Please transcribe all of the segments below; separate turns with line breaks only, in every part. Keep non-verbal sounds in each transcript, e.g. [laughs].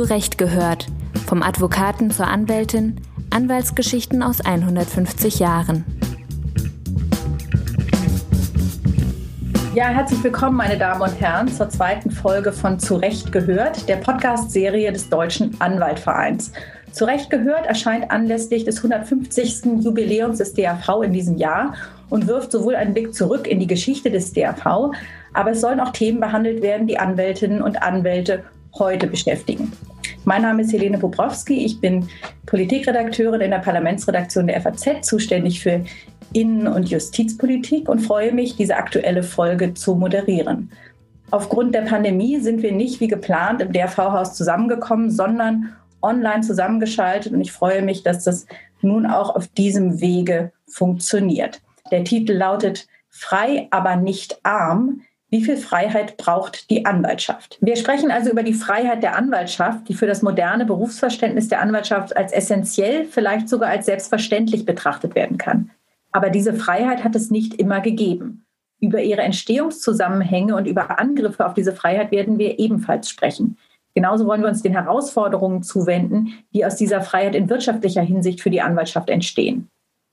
Zu Recht gehört. Vom Advokaten zur Anwältin, Anwaltsgeschichten aus 150 Jahren.
Ja, herzlich willkommen, meine Damen und Herren, zur zweiten Folge von Zu Recht gehört, der Podcast-Serie des Deutschen Anwaltvereins. Zu Recht gehört erscheint anlässlich des 150. Jubiläums des DAV in diesem Jahr und wirft sowohl einen Blick zurück in die Geschichte des DAV, aber es sollen auch Themen behandelt werden, die Anwältinnen und Anwälte heute beschäftigen. Mein Name ist Helene Bobrowski. Ich bin Politikredakteurin in der Parlamentsredaktion der FAZ, zuständig für Innen- und Justizpolitik und freue mich, diese aktuelle Folge zu moderieren. Aufgrund der Pandemie sind wir nicht wie geplant im DRV-Haus zusammengekommen, sondern online zusammengeschaltet und ich freue mich, dass das nun auch auf diesem Wege funktioniert. Der Titel lautet Frei, aber nicht arm, wie viel Freiheit braucht die Anwaltschaft? Wir sprechen also über die Freiheit der Anwaltschaft, die für das moderne Berufsverständnis der Anwaltschaft als essentiell, vielleicht sogar als selbstverständlich betrachtet werden kann. Aber diese Freiheit hat es nicht immer gegeben. Über ihre Entstehungszusammenhänge und über Angriffe auf diese Freiheit werden wir ebenfalls sprechen. Genauso wollen wir uns den Herausforderungen zuwenden, die aus dieser Freiheit in wirtschaftlicher Hinsicht für die Anwaltschaft entstehen.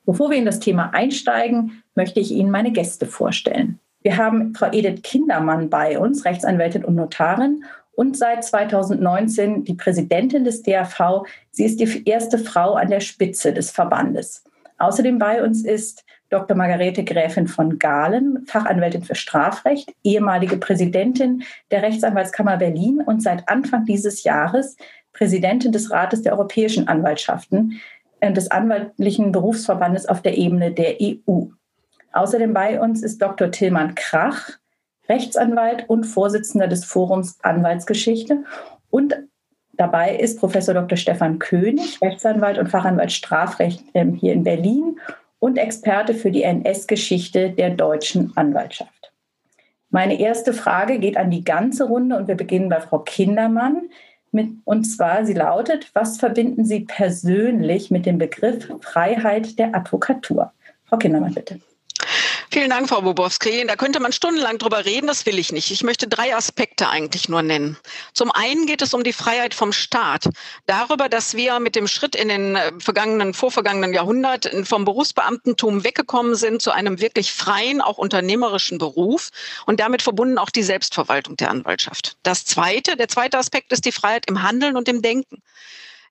Bevor wir in das Thema einsteigen, möchte ich Ihnen meine Gäste vorstellen. Wir haben Frau Edith Kindermann bei uns, Rechtsanwältin und Notarin und seit 2019 die Präsidentin des DAV. Sie ist die erste Frau an der Spitze des Verbandes. Außerdem bei uns ist Dr. Margarete Gräfin von Gahlen, Fachanwältin für Strafrecht, ehemalige Präsidentin der Rechtsanwaltskammer Berlin und seit Anfang dieses Jahres Präsidentin des Rates der europäischen Anwaltschaften äh, des anwaltlichen Berufsverbandes auf der Ebene der EU. Außerdem bei uns ist Dr. Tillmann Krach, Rechtsanwalt und Vorsitzender des Forums Anwaltsgeschichte. Und dabei ist Professor Dr. Stefan König, Rechtsanwalt und Fachanwalt Strafrecht ähm, hier in Berlin und Experte für die NS-Geschichte der deutschen Anwaltschaft. Meine erste Frage geht an die ganze Runde und wir beginnen bei Frau Kindermann. Mit, und zwar, sie lautet, was verbinden Sie persönlich mit dem Begriff Freiheit der Advokatur? Frau Kindermann, bitte.
Vielen Dank, Frau Bobowski. Da könnte man stundenlang drüber reden, das will ich nicht. Ich möchte drei Aspekte eigentlich nur nennen. Zum einen geht es um die Freiheit vom Staat. Darüber, dass wir mit dem Schritt in den äh, vergangenen, vorvergangenen Jahrhundert vom Berufsbeamtentum weggekommen sind zu einem wirklich freien, auch unternehmerischen Beruf und damit verbunden auch die Selbstverwaltung der Anwaltschaft. Das zweite, der zweite Aspekt ist die Freiheit im Handeln und im Denken.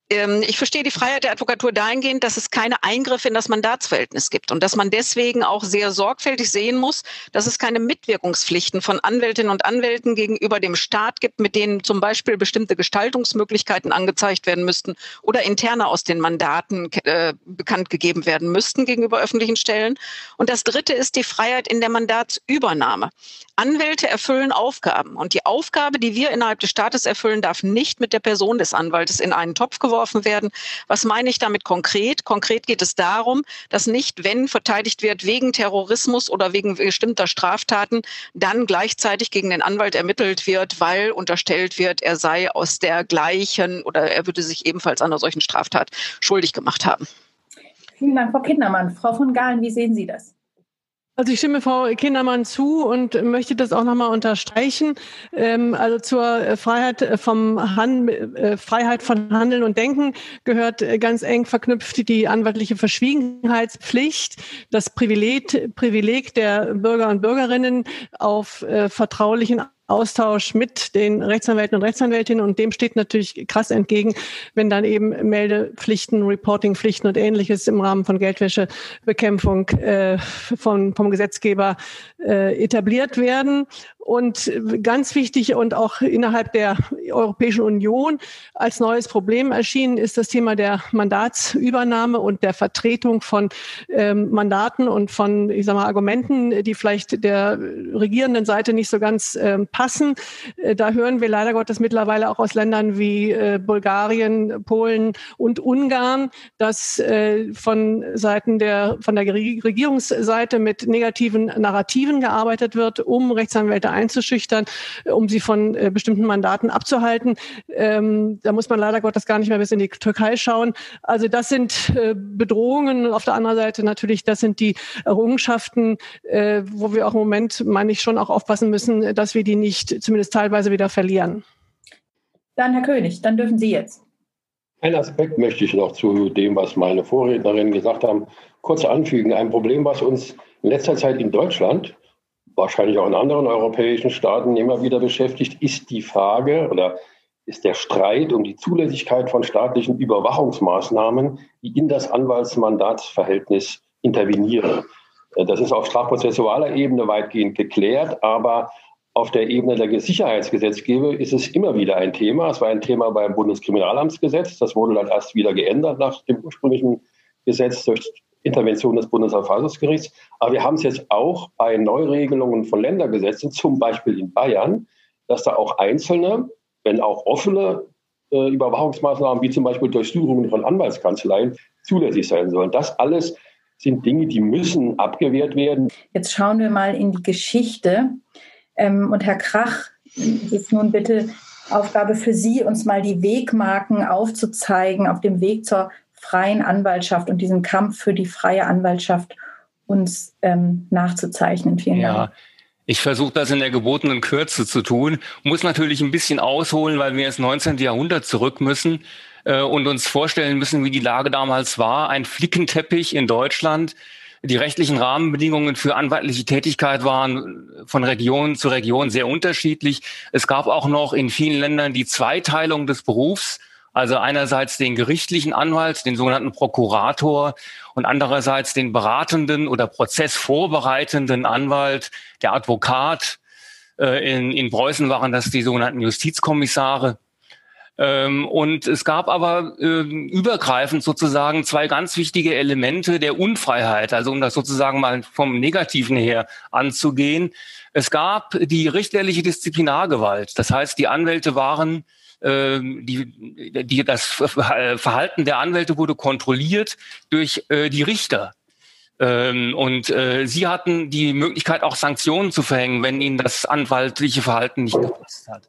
Ähm, ich verstehe die Freiheit der Advokatur dahingehend, dass es keine Eingriffe in das Mandatsverhältnis gibt und dass man deswegen auch sehr sorgfältig sehen muss, dass es keine Mitwirkungspflichten von Anwältinnen und Anwälten gegenüber dem Staat gibt, mit denen zum Beispiel bestimmte Gestaltungsmöglichkeiten angezeigt werden müssten oder interne aus den Mandaten äh, bekannt gegeben werden müssten gegenüber öffentlichen Stellen. Und das Dritte ist die Freiheit in der Mandatsübernahme. Anwälte erfüllen Aufgaben und die Aufgabe, die wir innerhalb des Staates erfüllen, darf nicht mit der Person des Anwaltes in einen Topf geworfen werden. Was meine ich damit konkret? Konkret geht es darum, dass nicht, wenn verteidigt wird wegen Terrorismus oder wegen bestimmter Straftaten, dann gleichzeitig gegen den Anwalt ermittelt wird, weil unterstellt wird, er sei aus der gleichen oder er würde sich ebenfalls einer solchen Straftat schuldig gemacht haben.
Vielen Dank, Frau Kindermann. Frau von Gahlen, wie sehen Sie das?
Also ich stimme Frau Kindermann zu und möchte das auch nochmal unterstreichen. Ähm, also zur Freiheit vom Han äh, Freiheit von Handeln und Denken gehört ganz eng verknüpft die anwaltliche Verschwiegenheitspflicht, das Privileg, Privileg der Bürger und Bürgerinnen auf äh, vertraulichen Austausch mit den Rechtsanwälten und Rechtsanwältinnen und dem steht natürlich krass entgegen, wenn dann eben Meldepflichten, Reportingpflichten und ähnliches im Rahmen von Geldwäschebekämpfung äh, von, vom Gesetzgeber äh, etabliert werden. Und ganz wichtig und auch innerhalb der Europäischen Union als neues Problem erschienen ist das Thema der Mandatsübernahme und der Vertretung von ähm, Mandaten und von, ich sag mal, Argumenten, die vielleicht der regierenden Seite nicht so ganz ähm, passen. Äh, da hören wir leider Gottes mittlerweile auch aus Ländern wie äh, Bulgarien, Polen und Ungarn, dass äh, von Seiten der, von der Regierungsseite mit negativen Narrativen gearbeitet wird, um Rechtsanwälte einzuschüchtern, um sie von äh, bestimmten Mandaten abzuhalten. Ähm, da muss man leider Gottes gar nicht mehr bis in die Türkei schauen. Also das sind äh, Bedrohungen. Auf der anderen Seite natürlich, das sind die Errungenschaften, äh, wo wir auch im Moment, meine ich, schon auch aufpassen müssen, dass wir die nicht zumindest teilweise wieder verlieren.
Dann, Herr König, dann dürfen Sie jetzt.
Ein Aspekt möchte ich noch zu dem, was meine Vorrednerinnen gesagt haben, kurz anfügen. Ein Problem, was uns in letzter Zeit in Deutschland, wahrscheinlich auch in anderen europäischen Staaten immer wieder beschäftigt, ist die Frage oder ist der Streit um die Zulässigkeit von staatlichen Überwachungsmaßnahmen, die in das Anwaltsmandatsverhältnis intervenieren. Das ist auf strafprozessualer Ebene weitgehend geklärt, aber auf der Ebene der Sicherheitsgesetzgebung ist es immer wieder ein Thema. Es war ein Thema beim Bundeskriminalamtsgesetz. Das wurde dann erst wieder geändert nach dem ursprünglichen Gesetz durch Intervention des Bundesverfassungsgerichts. Aber wir haben es jetzt auch bei Neuregelungen von Ländergesetzen, zum Beispiel in Bayern, dass da auch einzelne, wenn auch offene äh, Überwachungsmaßnahmen, wie zum Beispiel Durchsuchungen von Anwaltskanzleien, zulässig sein sollen. Das alles sind Dinge, die müssen abgewehrt werden.
Jetzt schauen wir mal in die Geschichte ähm, und Herr Krach, es ist nun bitte Aufgabe für Sie, uns mal die Wegmarken aufzuzeigen auf dem Weg zur freien Anwaltschaft und diesen Kampf für die freie Anwaltschaft uns ähm, nachzuzeichnen.
Vielen ja. Dank. Ich versuche das in der gebotenen Kürze zu tun, muss natürlich ein bisschen ausholen, weil wir ins 19. Jahrhundert zurück müssen äh, und uns vorstellen müssen, wie die Lage damals war. Ein Flickenteppich in Deutschland, die rechtlichen Rahmenbedingungen für anwaltliche Tätigkeit waren von Region zu Region sehr unterschiedlich. Es gab auch noch in vielen Ländern die Zweiteilung des Berufs. Also einerseits den gerichtlichen Anwalt, den sogenannten Prokurator und andererseits den beratenden oder prozessvorbereitenden Anwalt, der Advokat. Äh, in, in Preußen waren das die sogenannten Justizkommissare. Ähm, und es gab aber äh, übergreifend sozusagen zwei ganz wichtige Elemente der Unfreiheit, also um das sozusagen mal vom Negativen her anzugehen. Es gab die richterliche Disziplinargewalt. Das heißt, die Anwälte waren die, die, das Verhalten der Anwälte wurde kontrolliert durch äh, die Richter. Ähm, und äh, sie hatten die Möglichkeit, auch Sanktionen zu verhängen, wenn ihnen das anwaltliche Verhalten nicht gepasst hat.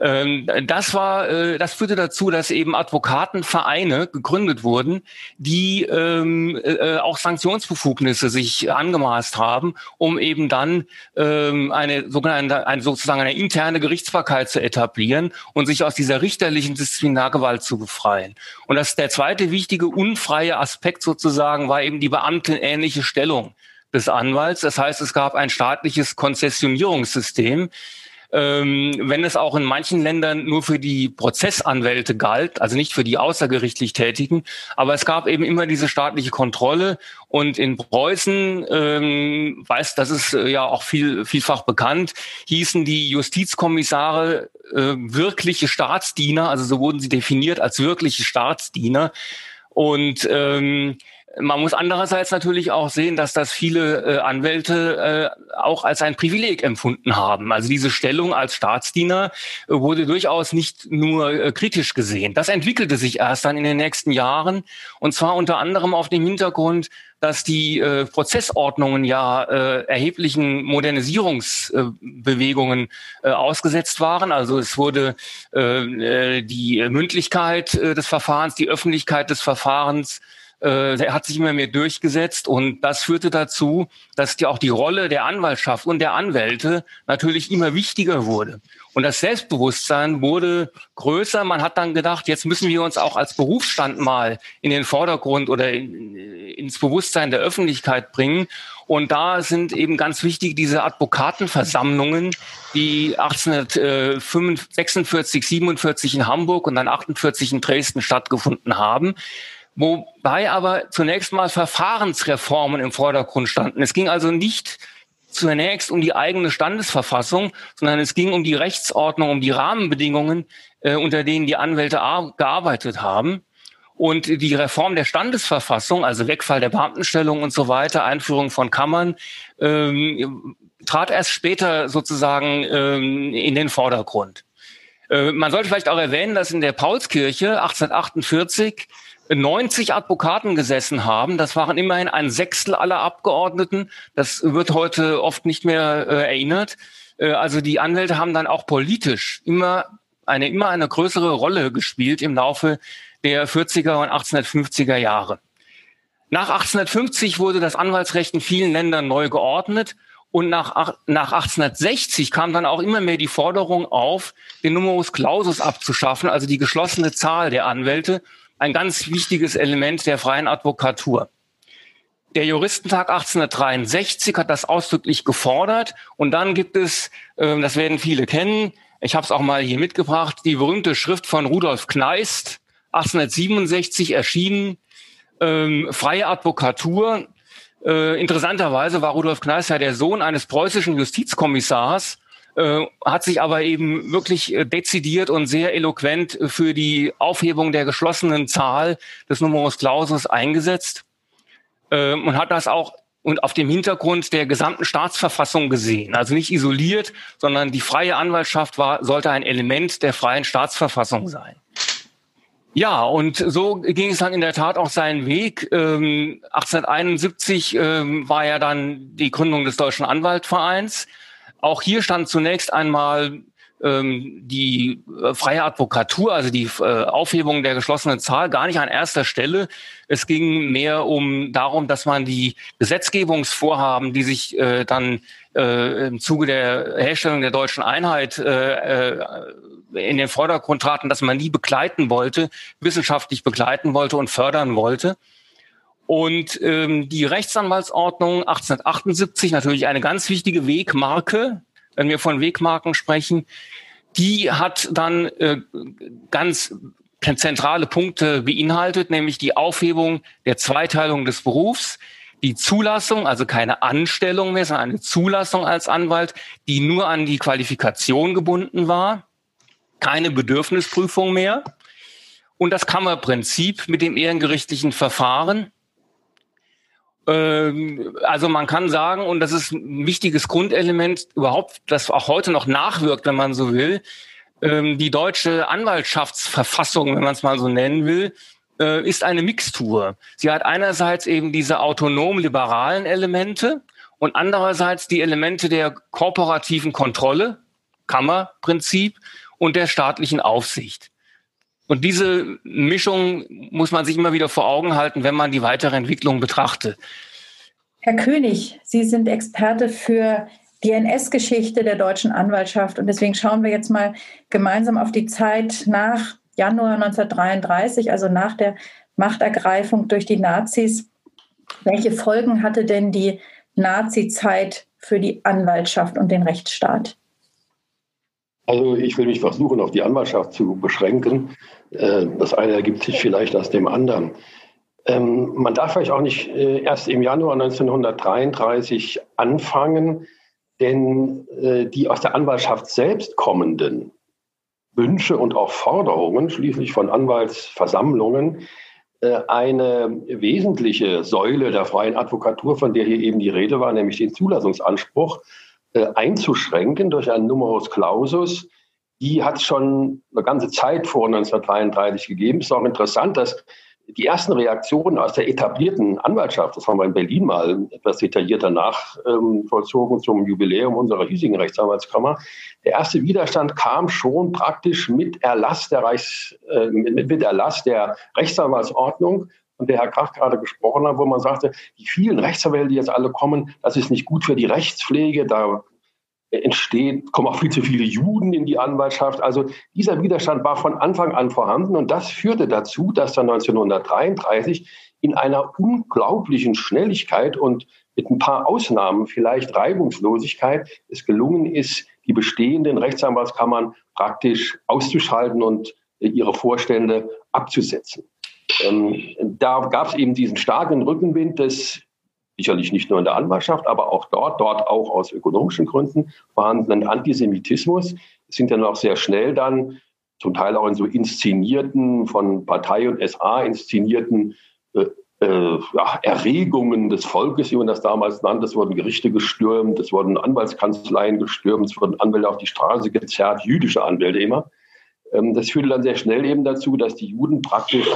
Ähm, das war, äh, das führte dazu, dass eben Advokatenvereine gegründet wurden, die ähm, äh, auch Sanktionsbefugnisse sich angemaßt haben, um eben dann ähm, eine sogenannte, eine, sozusagen eine interne Gerichtsbarkeit zu etablieren und sich aus dieser richterlichen Disziplinargewalt zu befreien. Und das der zweite wichtige unfreie Aspekt sozusagen war eben die beamtenähnliche Stellung des Anwalts. Das heißt, es gab ein staatliches Konzessionierungssystem, ähm, wenn es auch in manchen Ländern nur für die Prozessanwälte galt, also nicht für die außergerichtlich Tätigen. Aber es gab eben immer diese staatliche Kontrolle. Und in Preußen, ähm, weiß, das ist äh, ja auch viel, vielfach bekannt, hießen die Justizkommissare äh, wirkliche Staatsdiener, also so wurden sie definiert als wirkliche Staatsdiener. Und ähm, man muss andererseits natürlich auch sehen, dass das viele äh, Anwälte äh, auch als ein Privileg empfunden haben. Also diese Stellung als Staatsdiener äh, wurde durchaus nicht nur äh, kritisch gesehen. Das entwickelte sich erst dann in den nächsten Jahren und zwar unter anderem auf dem Hintergrund, dass die äh, Prozessordnungen ja äh, erheblichen Modernisierungsbewegungen ausgesetzt waren. Also es wurde die Mündlichkeit des Verfahrens, die Öffentlichkeit des Verfahrens äh, hat sich immer mehr durchgesetzt und das führte dazu, dass die, auch die Rolle der Anwaltschaft und der Anwälte natürlich immer wichtiger wurde. Und das Selbstbewusstsein wurde größer. Man hat dann gedacht, jetzt müssen wir uns auch als Berufsstand mal in den Vordergrund oder in, ins Bewusstsein der Öffentlichkeit bringen. Und da sind eben ganz wichtig diese Advokatenversammlungen, die 1846, 47 in Hamburg und dann 48 in Dresden stattgefunden haben. Wobei aber zunächst mal Verfahrensreformen im Vordergrund standen. Es ging also nicht zunächst um die eigene Standesverfassung, sondern es ging um die Rechtsordnung, um die Rahmenbedingungen, äh, unter denen die Anwälte gearbeitet haben. Und die Reform der Standesverfassung, also Wegfall der Beamtenstellung und so weiter, Einführung von Kammern, ähm, trat erst später sozusagen ähm, in den Vordergrund. Äh, man sollte vielleicht auch erwähnen, dass in der Paulskirche 1848 90 Advokaten gesessen haben. Das waren immerhin ein Sechstel aller Abgeordneten. Das wird heute oft nicht mehr äh, erinnert. Äh, also die Anwälte haben dann auch politisch immer eine, immer eine größere Rolle gespielt im Laufe der 40er und 1850er Jahre. Nach 1850 wurde das Anwaltsrecht in vielen Ländern neu geordnet Und nach, nach 1860 kam dann auch immer mehr die Forderung auf, den Numerus Clausus abzuschaffen, also die geschlossene Zahl der Anwälte, ein ganz wichtiges Element der freien Advokatur. Der Juristentag 1863 hat das ausdrücklich gefordert. Und dann gibt es, äh, das werden viele kennen, ich habe es auch mal hier mitgebracht, die berühmte Schrift von Rudolf Kneist, 1867 erschienen, ähm, freie Advokatur. Äh, interessanterweise war Rudolf Kneist ja der Sohn eines preußischen Justizkommissars, äh, hat sich aber eben wirklich äh, dezidiert und sehr eloquent für die Aufhebung der geschlossenen Zahl des Numerus Clausus eingesetzt äh, und hat das auch und auf dem Hintergrund der gesamten Staatsverfassung gesehen. Also nicht isoliert, sondern die freie Anwaltschaft war, sollte ein Element der freien Staatsverfassung sein. Ja, und so ging es dann in der Tat auch seinen Weg. Ähm, 1871 ähm, war ja dann die Gründung des Deutschen Anwaltvereins. Auch hier stand zunächst einmal ähm, die äh, freie Advokatur, also die äh, Aufhebung der geschlossenen Zahl, gar nicht an erster Stelle. Es ging mehr um darum, dass man die Gesetzgebungsvorhaben, die sich äh, dann äh, im Zuge der Herstellung der deutschen Einheit äh, äh, in den Vordergrund traten, dass man die begleiten wollte, wissenschaftlich begleiten wollte und fördern wollte. Und ähm, die Rechtsanwaltsordnung 1878, natürlich eine ganz wichtige Wegmarke, wenn wir von Wegmarken sprechen, die hat dann äh, ganz zentrale Punkte beinhaltet, nämlich die Aufhebung der Zweiteilung des Berufs, die Zulassung, also keine Anstellung mehr, sondern eine Zulassung als Anwalt, die nur an die Qualifikation gebunden war, keine Bedürfnisprüfung mehr. Und das Kammerprinzip mit dem ehrengerichtlichen Verfahren, also man kann sagen, und das ist ein wichtiges Grundelement überhaupt, das auch heute noch nachwirkt, wenn man so will, ähm, die deutsche Anwaltschaftsverfassung, wenn man es mal so nennen will, äh, ist eine Mixtur. Sie hat einerseits eben diese autonom-liberalen Elemente und andererseits die Elemente der kooperativen Kontrolle, Kammerprinzip und der staatlichen Aufsicht. Und diese Mischung muss man sich immer wieder vor Augen halten, wenn man die weitere Entwicklung betrachtet.
Herr König, Sie sind Experte für die NS-Geschichte der deutschen Anwaltschaft. Und deswegen schauen wir jetzt mal gemeinsam auf die Zeit nach Januar 1933, also nach der Machtergreifung durch die Nazis. Welche Folgen hatte denn die Nazi-Zeit für die Anwaltschaft und den Rechtsstaat?
Also ich will mich versuchen, auf die Anwaltschaft zu beschränken. Äh, das eine ergibt sich vielleicht aus dem anderen. Ähm, man darf vielleicht auch nicht äh, erst im Januar 1933 anfangen, denn äh, die aus der Anwaltschaft selbst kommenden Wünsche und auch Forderungen, schließlich von Anwaltsversammlungen, eine wesentliche Säule der freien Advokatur, von der hier eben die Rede war, nämlich den Zulassungsanspruch, einzuschränken durch einen Numerus Clausus, die hat schon eine ganze Zeit vor 1933 gegeben. Es ist auch interessant, dass die ersten Reaktionen aus der etablierten Anwaltschaft, das haben wir in Berlin mal etwas detaillierter nachvollzogen ähm, zum Jubiläum unserer hiesigen Rechtsanwaltskammer, der erste Widerstand kam schon praktisch mit Erlass der Reichs, äh, mit Erlass der Rechtsanwaltsordnung und der Herr Krach gerade gesprochen hat, wo man sagte, die vielen Rechtsanwälte, die jetzt alle kommen, das ist nicht gut für die Rechtspflege, da entsteht, kommen auch viel zu viele Juden in die Anwaltschaft. Also dieser Widerstand war von Anfang an vorhanden und das führte dazu, dass dann 1933 in einer unglaublichen Schnelligkeit und mit ein paar Ausnahmen vielleicht Reibungslosigkeit es gelungen ist, die bestehenden Rechtsanwaltskammern praktisch auszuschalten und ihre Vorstände abzusetzen. Ähm, da gab es eben diesen starken Rückenwind des sicherlich nicht nur in der Anwaltschaft, aber auch dort, dort auch aus ökonomischen Gründen vorhandenen Antisemitismus. Es sind dann auch sehr schnell dann, zum Teil auch in so inszenierten, von Partei und SA inszenierten äh, äh, ja, Erregungen des Volkes, wie man das damals nannte. Es wurden Gerichte gestürmt, es wurden Anwaltskanzleien gestürmt, es wurden Anwälte auf die Straße gezerrt, jüdische Anwälte immer. Ähm, das führte dann sehr schnell eben dazu, dass die Juden praktisch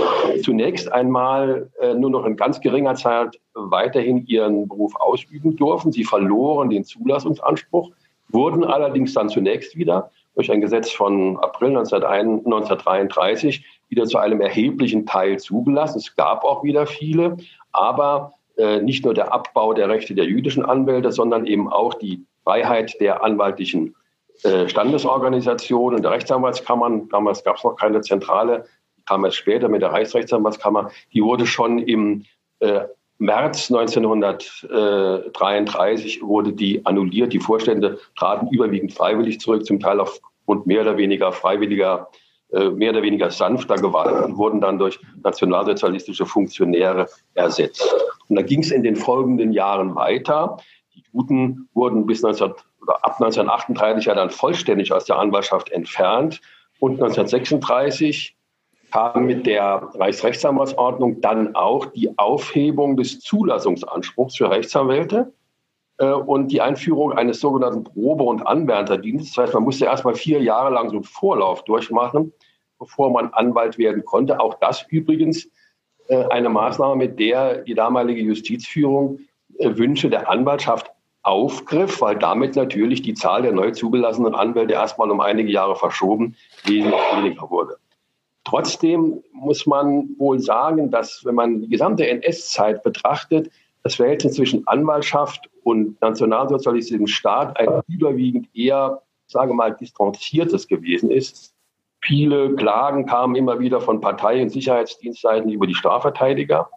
zunächst einmal äh, nur noch in ganz geringer Zeit weiterhin ihren Beruf ausüben durften. Sie verloren den Zulassungsanspruch, wurden allerdings dann zunächst wieder durch ein Gesetz von April 1933 wieder zu einem erheblichen Teil zugelassen. Es gab auch wieder viele, aber äh, nicht nur der Abbau der Rechte der jüdischen Anwälte, sondern eben auch die Freiheit der anwaltlichen Standesorganisationen, der Rechtsanwaltskammern. Damals gab es noch keine zentrale, kam erst später mit der Reichsrechtsanwaltskammer. Die wurde schon im äh, März 1933 wurde die annulliert. Die Vorstände traten überwiegend freiwillig zurück, zum Teil aufgrund mehr oder weniger freiwilliger, äh, mehr oder weniger sanfter Gewalt und wurden dann durch nationalsozialistische Funktionäre ersetzt. Und da ging es in den folgenden Jahren weiter. Die Juden wurden bis 19, oder ab 1938 ja dann vollständig aus der Anwaltschaft entfernt. Und 1936 kam mit der Reichsrechtsanwaltsordnung dann auch die Aufhebung des Zulassungsanspruchs für Rechtsanwälte äh, und die Einführung eines sogenannten Probe- und Anwärterdienstes. Das heißt, man musste erst mal vier Jahre lang so einen Vorlauf durchmachen, bevor man Anwalt werden konnte. Auch das übrigens äh, eine Maßnahme, mit der die damalige Justizführung äh, Wünsche der Anwaltschaft aufgriff, weil damit natürlich die Zahl der neu zugelassenen Anwälte erstmal um einige Jahre verschoben wesentlich weniger wurde. Trotzdem muss man wohl sagen, dass wenn man die gesamte NS-Zeit betrachtet, das Verhältnis zwischen Anwaltschaft und nationalsozialistischem Staat ein überwiegend eher, sage mal, distanziertes gewesen ist. Viele Klagen kamen immer wieder von Partei- und Sicherheitsdienstseiten über die Strafverteidiger.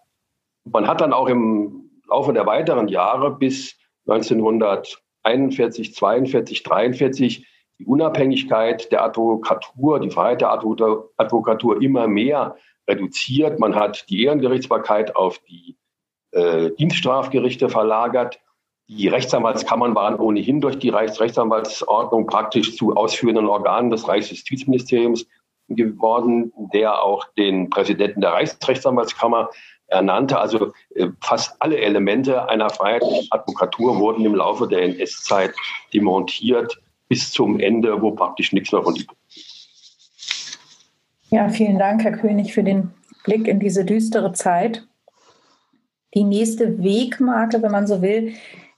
Man hat dann auch im Laufe der weiteren Jahre bis 1941, 42, 43 die Unabhängigkeit der Advokatur, die Freiheit der Advokatur immer mehr reduziert. Man hat die Ehrengerichtsbarkeit auf die äh, Dienststrafgerichte verlagert. Die Rechtsanwaltskammern waren ohnehin durch die Reichsrechtsanwaltsordnung praktisch zu ausführenden Organen des Reichsjustizministeriums geworden, der auch den Präsidenten der Reichsrechtsanwaltskammer ernannte. Also äh, fast alle Elemente einer freiheitlichen Advokatur wurden im Laufe der NS-Zeit demontiert bis zum Ende, wo praktisch nichts mehr von übrig
Ja, vielen Dank, Herr König, für den Blick in diese düstere Zeit. Die nächste Wegmarke, wenn man so will,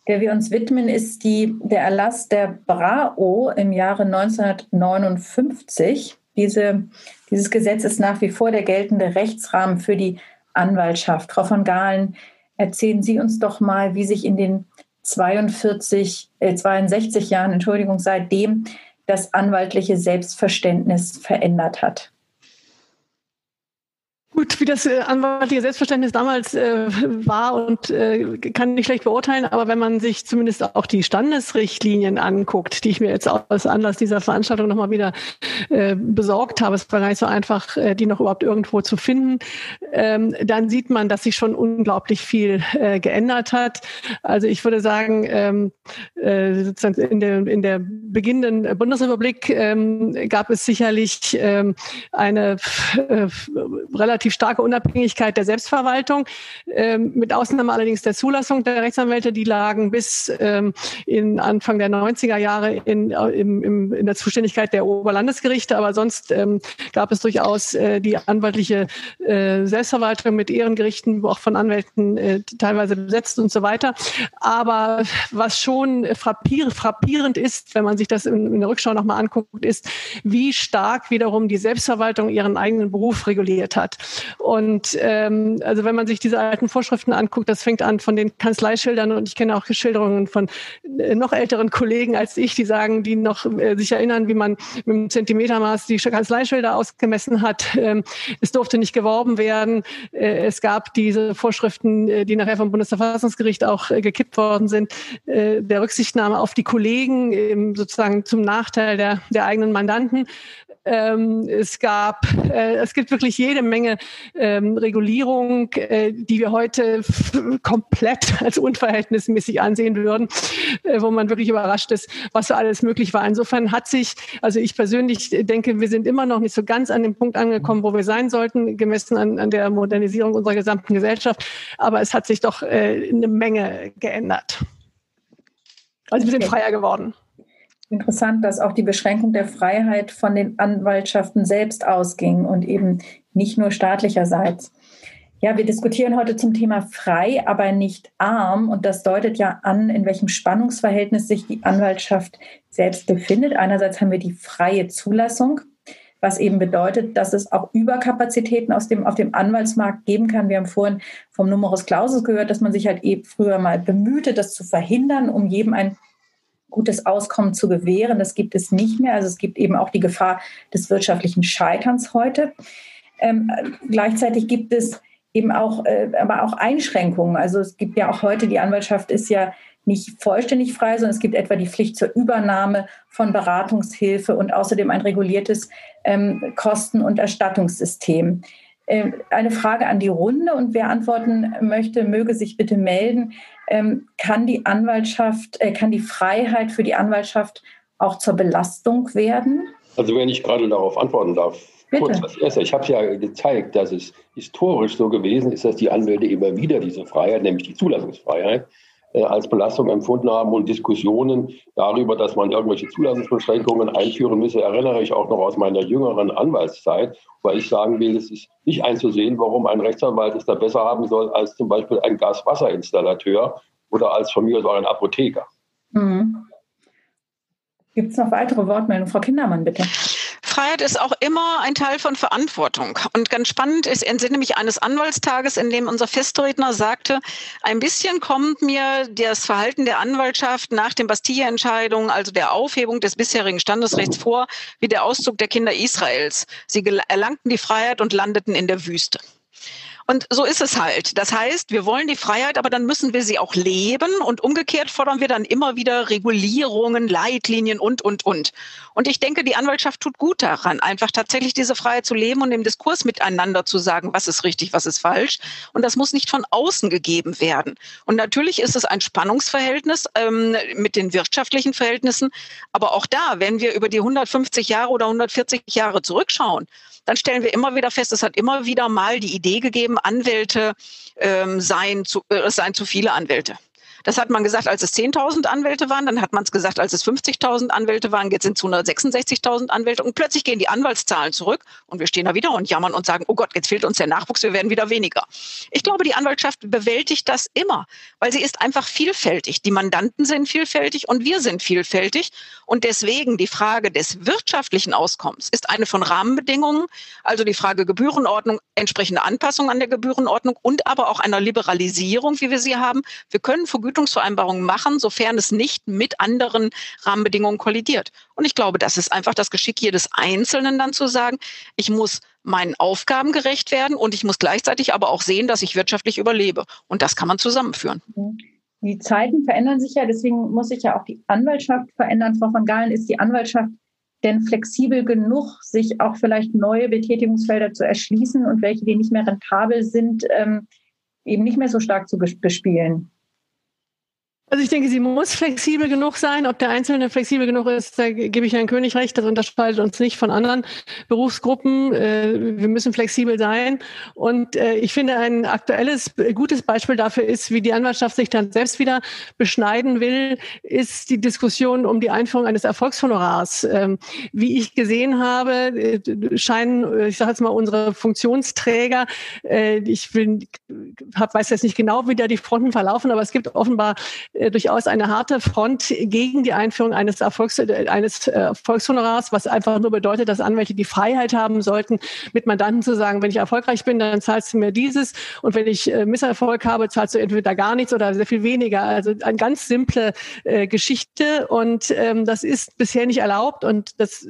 der wir uns widmen, ist die, der Erlass der BRAO im Jahre 1959. Diese, dieses Gesetz ist nach wie vor der geltende Rechtsrahmen für die Anwaltschaft. Frau von Gahlen, erzählen Sie uns doch mal, wie sich in den 42, äh, 62 Jahren, Entschuldigung, seitdem das anwaltliche Selbstverständnis verändert hat.
Gut, wie das äh, anwaltliche Selbstverständnis damals äh, war und äh, kann nicht schlecht beurteilen, aber wenn man sich zumindest auch die Standesrichtlinien anguckt, die ich mir jetzt aus Anlass dieser Veranstaltung nochmal wieder äh, besorgt habe, es war gar nicht so einfach, äh, die noch überhaupt irgendwo zu finden, ähm, dann sieht man, dass sich schon unglaublich viel äh, geändert hat. Also ich würde sagen, ähm, äh, sozusagen in der, in der beginnenden Bundesrepublik ähm, gab es sicherlich ähm, eine äh, relativ relativ starke Unabhängigkeit der Selbstverwaltung, ähm, mit Ausnahme allerdings der Zulassung der Rechtsanwälte, die lagen bis ähm, in Anfang der 90er Jahre in, äh, im, in der Zuständigkeit der Oberlandesgerichte, aber sonst ähm, gab es durchaus äh, die anwaltliche äh, Selbstverwaltung mit Ehrengerichten, wo auch von Anwälten teilweise besetzt und so weiter. Aber was schon frappier, frappierend ist, wenn man sich das in, in der Rückschau nochmal anguckt, ist, wie stark wiederum die Selbstverwaltung ihren eigenen Beruf reguliert hat. Und ähm, also wenn man sich diese alten Vorschriften anguckt, das fängt an von den Kanzleischildern und ich kenne auch Schilderungen von äh, noch älteren Kollegen als ich, die sagen, die noch äh, sich erinnern, wie man mit dem Zentimetermaß die Kanzleischilder ausgemessen hat. Ähm, es durfte nicht geworben werden. Äh, es gab diese Vorschriften, äh, die nachher vom Bundesverfassungsgericht auch äh, gekippt worden sind, äh, der Rücksichtnahme auf die Kollegen, sozusagen zum Nachteil der, der eigenen Mandanten. Ähm, es gab, äh, es gibt wirklich jede Menge ähm, Regulierung, äh, die wir heute komplett [laughs] als unverhältnismäßig ansehen würden, äh, wo man wirklich überrascht ist, was so alles möglich war. Insofern hat sich, also ich persönlich denke, wir sind immer noch nicht so ganz an dem Punkt angekommen, wo wir sein sollten, gemessen an, an der Modernisierung unserer gesamten Gesellschaft. Aber es hat sich doch äh, eine Menge geändert. Also wir sind freier geworden.
Interessant, dass auch die Beschränkung der Freiheit von den Anwaltschaften selbst ausging und eben nicht nur staatlicherseits. Ja, wir diskutieren heute zum Thema frei, aber nicht arm. Und das deutet ja an, in welchem Spannungsverhältnis sich die Anwaltschaft selbst befindet. Einerseits haben wir die freie Zulassung. was eben bedeutet, dass es auch Überkapazitäten aus dem, auf dem Anwaltsmarkt geben kann. Wir haben vorhin vom Numerus Clausus gehört, dass man sich halt eben früher mal bemühte, das zu verhindern, um jedem ein gutes Auskommen zu gewähren. Das gibt es nicht mehr. Also es gibt eben auch die Gefahr des wirtschaftlichen Scheiterns heute. Ähm, gleichzeitig gibt es eben auch, äh, aber auch Einschränkungen. Also es gibt ja auch heute, die Anwaltschaft ist ja nicht vollständig frei, sondern es gibt etwa die Pflicht zur Übernahme von Beratungshilfe und außerdem ein reguliertes ähm, Kosten- und Erstattungssystem. Äh, eine Frage an die Runde und wer antworten möchte, möge sich bitte melden. Ähm, kann die Anwaltschaft, äh, kann die Freiheit für die Anwaltschaft auch zur Belastung werden?
Also wenn ich gerade darauf antworten darf, Bitte. kurz das Erste. Ich habe ja gezeigt, dass es historisch so gewesen ist, dass die Anwälte immer wieder diese Freiheit, nämlich die Zulassungsfreiheit, als Belastung empfunden haben und Diskussionen darüber, dass man irgendwelche Zulassungsbeschränkungen einführen müsse, erinnere ich auch noch aus meiner jüngeren Anwaltszeit, weil ich sagen will, es ist nicht einzusehen, warum ein Rechtsanwalt es da besser haben soll als zum Beispiel ein Gaswasserinstallateur oder als von mir aus auch ein Apotheker. Mhm.
Gibt es noch weitere Wortmeldungen? Frau Kindermann, bitte.
Freiheit ist auch immer ein Teil von Verantwortung. Und ganz spannend ist, entsinne mich eines Anwaltstages, in dem unser Festredner sagte, ein bisschen kommt mir das Verhalten der Anwaltschaft nach den Bastille-Entscheidungen, also der Aufhebung des bisherigen Standesrechts vor, wie der Auszug der Kinder Israels. Sie erlangten die Freiheit und landeten in der Wüste. Und so ist es halt. Das heißt, wir wollen die Freiheit, aber dann müssen wir sie auch leben und umgekehrt fordern wir dann immer wieder Regulierungen, Leitlinien und, und, und. Und ich denke, die Anwaltschaft tut gut daran, einfach tatsächlich diese Freiheit zu leben und im Diskurs miteinander zu sagen, was ist richtig, was ist falsch. Und das muss nicht von außen gegeben werden. Und natürlich ist es ein Spannungsverhältnis ähm, mit den wirtschaftlichen Verhältnissen. Aber auch da, wenn wir über die 150 Jahre oder 140 Jahre zurückschauen, dann stellen wir immer wieder fest, es hat immer wieder mal die Idee gegeben, Anwälte ähm, seien, zu, äh, seien zu viele Anwälte. Das hat man gesagt, als es 10.000 Anwälte waren. Dann hat man es gesagt, als es 50.000 Anwälte waren. Jetzt sind es 166.000 Anwälte. Und plötzlich gehen die Anwaltszahlen zurück. Und wir stehen da wieder und jammern und sagen, oh Gott, jetzt fehlt uns der Nachwuchs. Wir werden wieder weniger. Ich glaube, die Anwaltschaft bewältigt das immer, weil sie ist einfach vielfältig. Die Mandanten sind vielfältig und wir sind vielfältig. Und deswegen die Frage des wirtschaftlichen Auskommens ist eine von Rahmenbedingungen. Also die Frage Gebührenordnung, entsprechende Anpassung an der Gebührenordnung und aber auch einer Liberalisierung, wie wir sie haben. Wir können Vergütungsvereinbarungen machen, sofern es nicht mit anderen Rahmenbedingungen kollidiert. Und ich glaube, das ist einfach das Geschick jedes Einzelnen dann zu sagen, ich muss meinen Aufgaben gerecht werden und ich muss gleichzeitig aber auch sehen, dass ich wirtschaftlich überlebe. Und das kann man zusammenführen.
Die Zeiten verändern sich ja, deswegen muss sich ja auch die Anwaltschaft verändern. Frau van Galen, ist die Anwaltschaft denn flexibel genug, sich auch vielleicht neue Betätigungsfelder zu erschließen und welche, die nicht mehr rentabel sind, ähm, eben nicht mehr so stark zu bespielen?
Also ich denke, sie muss flexibel genug sein. Ob der Einzelne flexibel genug ist, da gebe ich Herrn König recht. Das unterscheidet uns nicht von anderen Berufsgruppen. Äh, wir müssen flexibel sein. Und äh, ich finde, ein aktuelles, gutes Beispiel dafür ist, wie die Anwaltschaft sich dann selbst wieder beschneiden will, ist die Diskussion um die Einführung eines Erfolgshonorars. Ähm, wie ich gesehen habe, äh, scheinen, ich sage jetzt mal, unsere Funktionsträger, ich will, weiß jetzt nicht genau, wie da die Fronten verlaufen, aber es gibt offenbar äh, durchaus eine harte Front gegen die Einführung eines Erfolgs, äh, eines äh, Erfolgshonorars, was einfach nur bedeutet, dass Anwälte die Freiheit haben sollten, mit Mandanten zu sagen, wenn ich erfolgreich bin, dann zahlst du mir dieses und wenn ich äh, Misserfolg habe, zahlst du entweder gar nichts oder sehr viel weniger. Also eine ganz simple äh, Geschichte und ähm, das ist bisher nicht erlaubt und das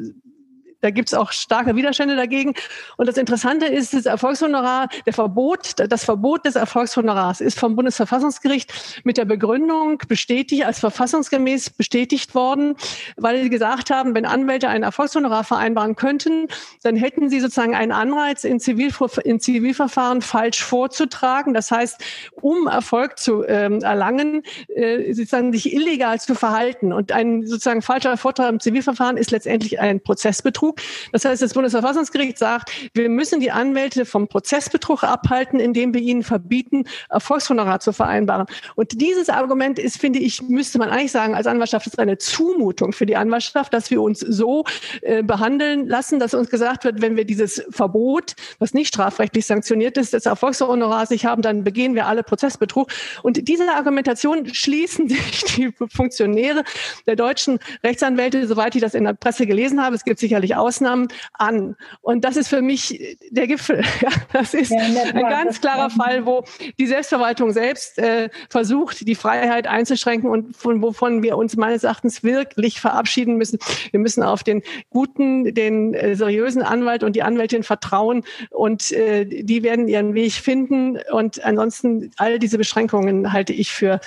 da gibt es auch starke Widerstände dagegen. Und das Interessante ist, das Erfolgshonorar, der Verbot, das Verbot des Erfolgshonorars ist vom Bundesverfassungsgericht mit der Begründung bestätigt, als verfassungsgemäß bestätigt worden, weil sie gesagt haben, wenn Anwälte ein Erfolgshonorar vereinbaren könnten, dann hätten sie sozusagen einen Anreiz, in, Zivilver in Zivilverfahren falsch vorzutragen. Das heißt, um Erfolg zu ähm, erlangen, äh, sozusagen sich illegal zu verhalten. Und ein sozusagen falscher Vortrag im Zivilverfahren ist letztendlich ein Prozessbetrug. Das heißt, das Bundesverfassungsgericht sagt, wir müssen die Anwälte vom Prozessbetrug abhalten, indem wir ihnen verbieten, Erfolgshonorar zu vereinbaren. Und dieses Argument ist, finde ich, müsste man eigentlich sagen, als Anwaltschaft ist eine Zumutung für die Anwaltschaft, dass wir uns so äh, behandeln lassen, dass uns gesagt wird, wenn wir dieses Verbot, was nicht strafrechtlich sanktioniert ist, des Erfolgshonorars nicht haben, dann begehen wir alle Prozessbetrug. Und diese Argumentation schließen [laughs] sich die Funktionäre der deutschen Rechtsanwälte, soweit ich das in der Presse gelesen habe. Es gibt sicherlich Ausnahmen an. Und das ist für mich der Gipfel. [laughs] Das ist ein ganz klarer Fall, wo die Selbstverwaltung selbst äh, versucht, die Freiheit einzuschränken und von wovon wir uns meines Erachtens wirklich verabschieden müssen. Wir müssen auf den guten, den äh, seriösen Anwalt und die Anwältin vertrauen und äh, die werden ihren Weg finden. Und ansonsten all diese Beschränkungen halte ich für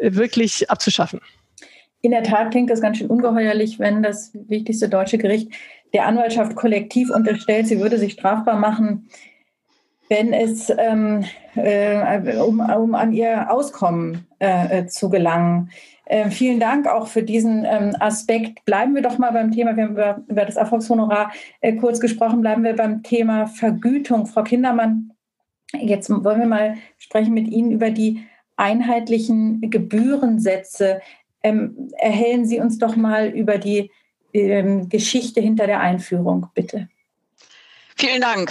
äh, wirklich abzuschaffen.
In der Tat klingt das ganz schön ungeheuerlich, wenn das wichtigste deutsche Gericht der Anwaltschaft kollektiv unterstellt, sie würde sich strafbar machen, wenn es ähm, äh, um, um, an ihr Auskommen äh, zu gelangen. Äh, vielen Dank auch für diesen ähm, Aspekt. Bleiben wir doch mal beim Thema, wir haben über, über das Erfolgshonorar äh, kurz gesprochen, bleiben wir beim Thema Vergütung. Frau Kindermann, jetzt wollen wir mal sprechen mit Ihnen über die einheitlichen Gebührensätze. Ähm, erhellen Sie uns doch mal über die ähm, Geschichte hinter der Einführung, bitte.
Vielen Dank.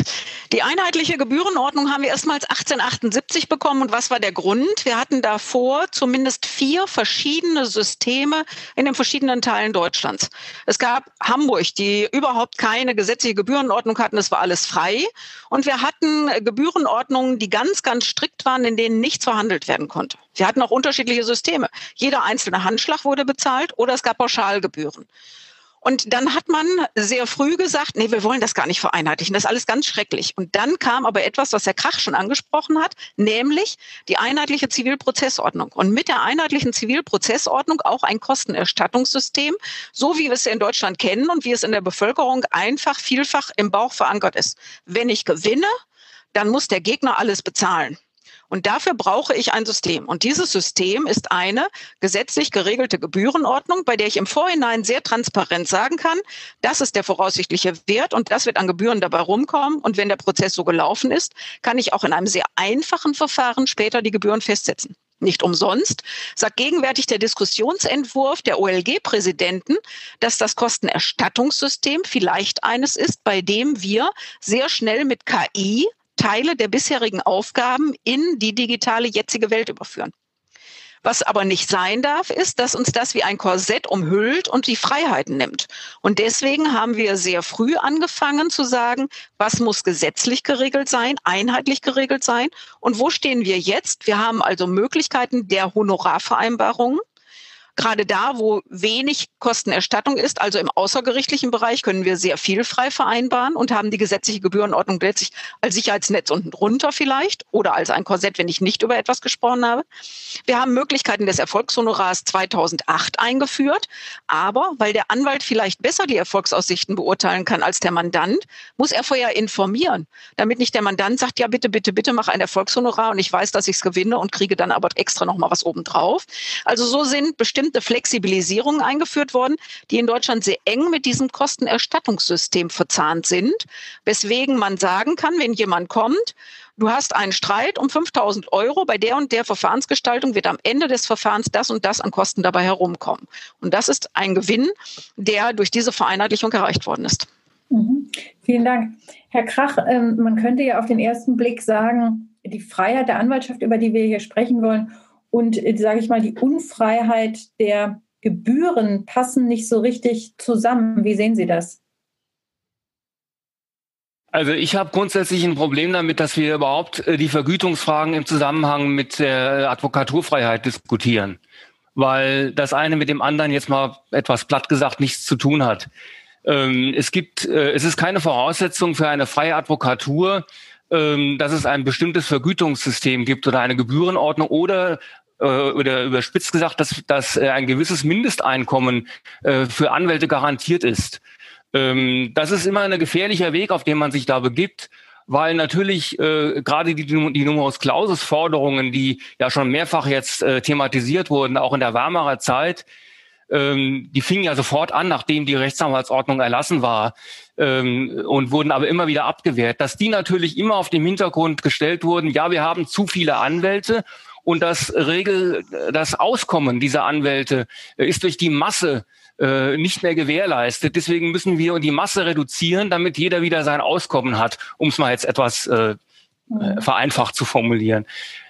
Die einheitliche Gebührenordnung haben wir erstmals 1878 bekommen. Und was war der Grund? Wir hatten davor zumindest vier verschiedene Systeme in den verschiedenen Teilen Deutschlands. Es gab Hamburg, die überhaupt keine gesetzliche Gebührenordnung hatten. Es war alles frei. Und wir hatten Gebührenordnungen, die ganz, ganz strikt waren, in denen nichts verhandelt werden konnte. Wir hatten auch unterschiedliche Systeme. Jeder einzelne Handschlag wurde bezahlt oder es gab Pauschalgebühren. Und dann hat man sehr früh gesagt, nee, wir wollen das gar nicht vereinheitlichen. Das ist alles ganz schrecklich. Und dann kam aber etwas, was Herr Krach schon angesprochen hat, nämlich die einheitliche Zivilprozessordnung. Und mit der einheitlichen Zivilprozessordnung auch ein Kostenerstattungssystem, so wie wir es in Deutschland kennen und wie es in der Bevölkerung einfach vielfach im Bauch verankert ist. Wenn ich gewinne, dann muss der Gegner alles bezahlen. Und dafür brauche ich ein System. Und dieses System ist eine gesetzlich geregelte Gebührenordnung, bei der ich im Vorhinein sehr transparent sagen kann, das ist der voraussichtliche Wert und das wird an Gebühren dabei rumkommen. Und wenn der Prozess so gelaufen ist, kann ich auch in einem sehr einfachen Verfahren später die Gebühren festsetzen. Nicht umsonst sagt gegenwärtig der Diskussionsentwurf der OLG-Präsidenten, dass das Kostenerstattungssystem vielleicht eines ist, bei dem wir sehr schnell mit KI Teile der bisherigen Aufgaben in die digitale jetzige Welt überführen. Was aber nicht sein darf, ist, dass uns das wie ein Korsett umhüllt und die Freiheiten nimmt. Und deswegen haben wir sehr früh angefangen zu sagen, was muss gesetzlich geregelt sein, einheitlich geregelt sein und wo stehen wir jetzt? Wir haben also Möglichkeiten der Honorarvereinbarungen Gerade da, wo wenig Kostenerstattung ist, also im außergerichtlichen Bereich, können wir sehr viel frei vereinbaren und haben die gesetzliche Gebührenordnung letztlich als Sicherheitsnetz unten drunter vielleicht oder als ein Korsett, wenn ich nicht über etwas gesprochen habe. Wir haben Möglichkeiten des Erfolgshonorars 2008 eingeführt, aber weil der Anwalt vielleicht besser die Erfolgsaussichten beurteilen kann als der Mandant, muss er vorher informieren, damit nicht der Mandant sagt, ja bitte, bitte, bitte mach ein Erfolgshonorar und ich weiß, dass ich es gewinne und kriege dann aber extra noch mal was obendrauf. Also so sind bestimmte bestimmte Flexibilisierungen eingeführt worden, die in Deutschland sehr eng mit diesem Kostenerstattungssystem verzahnt sind, weswegen man sagen kann, wenn jemand kommt, du hast einen Streit um 5000 Euro, bei der und der Verfahrensgestaltung wird am Ende des Verfahrens das und das an Kosten dabei herumkommen. Und das ist ein Gewinn, der durch diese Vereinheitlichung erreicht worden ist.
Mhm. Vielen Dank. Herr Krach, ähm, man könnte ja auf den ersten Blick sagen, die Freiheit der Anwaltschaft, über die wir hier sprechen wollen, und, äh, sage ich mal, die Unfreiheit der Gebühren passen nicht so richtig zusammen. Wie sehen Sie das?
Also ich habe grundsätzlich ein Problem damit, dass wir überhaupt äh, die Vergütungsfragen im Zusammenhang mit der Advokaturfreiheit diskutieren, weil das eine mit dem anderen jetzt mal etwas platt gesagt nichts zu tun hat. Ähm, es gibt, äh, es ist keine Voraussetzung für eine freie Advokatur, ähm, dass es ein bestimmtes Vergütungssystem gibt oder eine Gebührenordnung oder äh, oder überspitzt gesagt, dass, dass äh, ein gewisses Mindesteinkommen äh, für Anwälte garantiert ist. Ähm, das ist immer ein gefährlicher Weg, auf den man sich da begibt weil natürlich äh, gerade die, die Numerus Clausus Forderungen, die ja schon mehrfach jetzt äh, thematisiert wurden, auch in der wärmerer Zeit, ähm, die fingen ja sofort an, nachdem die Rechtsanwaltsordnung erlassen war ähm, und wurden aber immer wieder abgewehrt, dass die natürlich immer auf dem Hintergrund gestellt wurden, ja, wir haben zu viele Anwälte und das Regel, das Auskommen dieser Anwälte ist durch die Masse äh, nicht mehr gewährleistet. Deswegen müssen wir die Masse reduzieren, damit jeder wieder sein Auskommen hat, um es mal jetzt etwas äh, mhm. vereinfacht zu formulieren.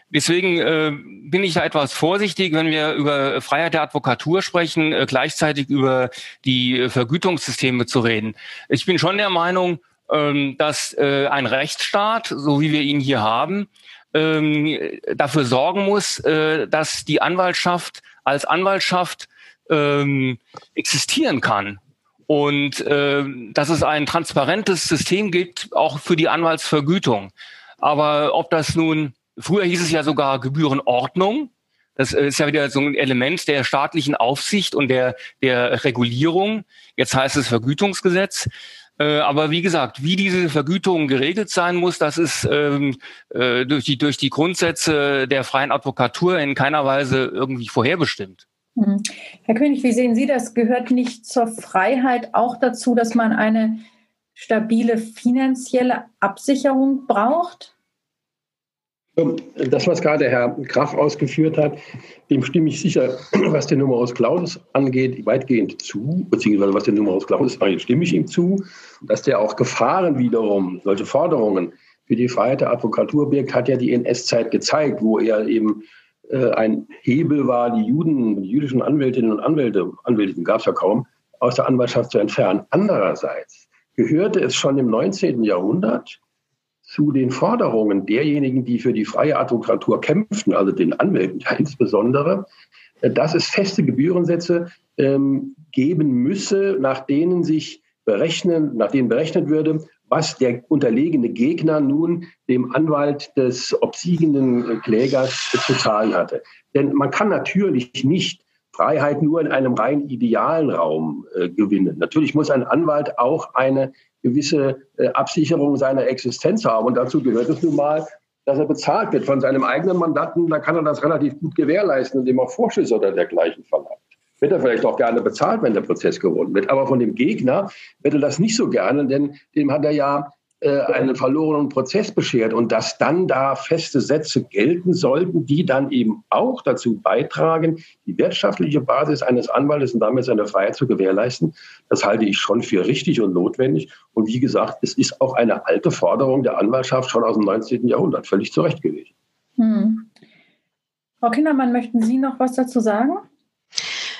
Deswegen äh, bin ich da etwas vorsichtig, wenn wir über Freiheit der Advokatur sprechen, äh, gleichzeitig über die äh, Vergütungssysteme zu reden. Ich bin schon der Meinung, ähm, dass äh, ein Rechtsstaat, so wie wir ihn hier haben, ähm, dafür sorgen muss, äh, dass die Anwaltschaft als Anwaltschaft ähm, existieren kann und äh, dass es ein transparentes System gibt, auch für die Anwaltsvergütung. Aber ob das nun Früher hieß es ja sogar Gebührenordnung. Das ist ja wieder so ein Element der staatlichen Aufsicht und der, der Regulierung. Jetzt heißt es Vergütungsgesetz. Äh, aber wie gesagt, wie diese Vergütung geregelt sein muss, das ist ähm, äh, durch, die, durch die Grundsätze der freien Advokatur in keiner Weise irgendwie vorherbestimmt.
Hm. Herr König, wie sehen Sie das? Gehört nicht zur Freiheit auch dazu, dass man eine stabile finanzielle Absicherung braucht?
Das, was gerade Herr Graf ausgeführt hat, dem stimme ich sicher, [clears throat] was den Numerus Clausus angeht, weitgehend zu, beziehungsweise was den Numerus Clausus angeht, stimme ich ihm zu. Dass der auch Gefahren wiederum, solche Forderungen für die Freiheit der Advokatur birgt, hat ja die NS-Zeit gezeigt, wo er eben äh, ein Hebel war, die Juden, die jüdischen Anwältinnen und Anwälte, Anwältinnen gab es ja kaum, aus der Anwaltschaft zu entfernen. Andererseits gehörte es schon im 19. Jahrhundert zu den Forderungen derjenigen, die für die freie Advokatur kämpften, also den Anwälten insbesondere, äh, dass es feste Gebührensätze ähm, geben müsse, nach denen sich berechnen, nach denen berechnet würde, was der unterlegene Gegner nun dem Anwalt des obsiegenden Klägers zu zahlen hatte. Denn man kann natürlich nicht Freiheit nur in einem rein idealen Raum äh, gewinnen. Natürlich muss ein Anwalt auch eine gewisse äh, Absicherung seiner Existenz haben. Und dazu gehört es nun mal, dass er bezahlt wird von seinem eigenen Mandanten. Da kann er das relativ gut gewährleisten, indem er Vorschüsse oder dergleichen verlangt. Wird er vielleicht auch gerne bezahlt, wenn der Prozess gewonnen wird. Aber von dem Gegner wird er das nicht so gerne, denn dem hat er ja äh, einen verlorenen Prozess beschert und dass dann da feste Sätze gelten sollten, die dann eben auch dazu beitragen, die wirtschaftliche Basis eines Anwaltes und damit seine Freiheit zu gewährleisten, das halte ich schon für richtig und notwendig. Und wie gesagt, es ist auch eine alte Forderung der Anwaltschaft schon aus dem 19. Jahrhundert, völlig zurecht gewesen. Hm.
Frau Kindermann, möchten Sie noch was dazu sagen?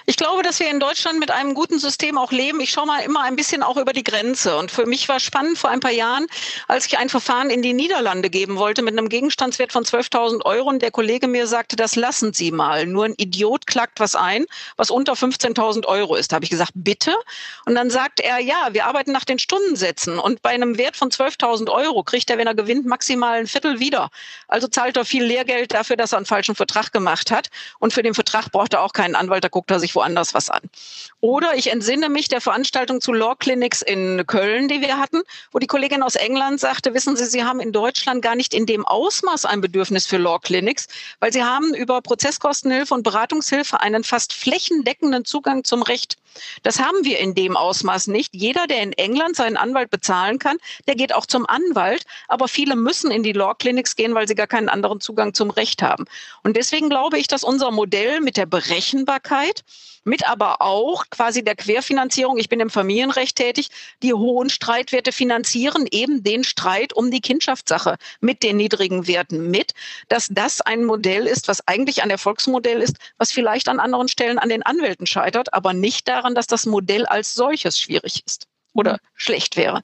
Ich glaube, dass wir in Deutschland mit einem guten System auch leben. Ich schaue mal immer ein bisschen auch über die Grenze. Und für mich war spannend vor ein paar Jahren, als ich ein Verfahren in die Niederlande geben wollte mit einem Gegenstandswert von 12.000 Euro und der Kollege mir sagte, das lassen Sie mal. Nur ein Idiot klagt was ein, was unter 15.000 Euro ist. Da habe ich gesagt, bitte. Und dann sagt er, ja, wir arbeiten nach den Stundensätzen. Und bei einem Wert von 12.000 Euro kriegt er, wenn er gewinnt, maximal ein Viertel wieder. Also zahlt er viel Lehrgeld dafür, dass er einen falschen Vertrag gemacht hat. Und für den Vertrag braucht er auch keinen Anwalt, da guckt er sich woanders was an. Oder ich entsinne mich der Veranstaltung zu Law Clinics in Köln, die wir hatten, wo die Kollegin aus England sagte, wissen Sie, Sie haben in Deutschland gar nicht in dem Ausmaß ein Bedürfnis für Law Clinics, weil Sie haben über Prozesskostenhilfe und Beratungshilfe einen fast flächendeckenden Zugang zum Recht. Das haben wir in dem Ausmaß nicht. Jeder, der in England seinen Anwalt bezahlen kann, der geht auch zum Anwalt. Aber viele müssen in die Law Clinics gehen, weil sie gar keinen anderen Zugang zum Recht haben. Und deswegen glaube ich, dass unser Modell mit der Berechenbarkeit mit aber auch quasi der Querfinanzierung, ich bin im Familienrecht tätig, die hohen Streitwerte finanzieren eben den Streit um die Kindschaftssache mit den niedrigen Werten mit, dass das ein Modell ist, was eigentlich ein Erfolgsmodell ist, was vielleicht an anderen Stellen an den Anwälten scheitert, aber nicht daran, dass das Modell als solches schwierig ist oder mhm. schlecht wäre.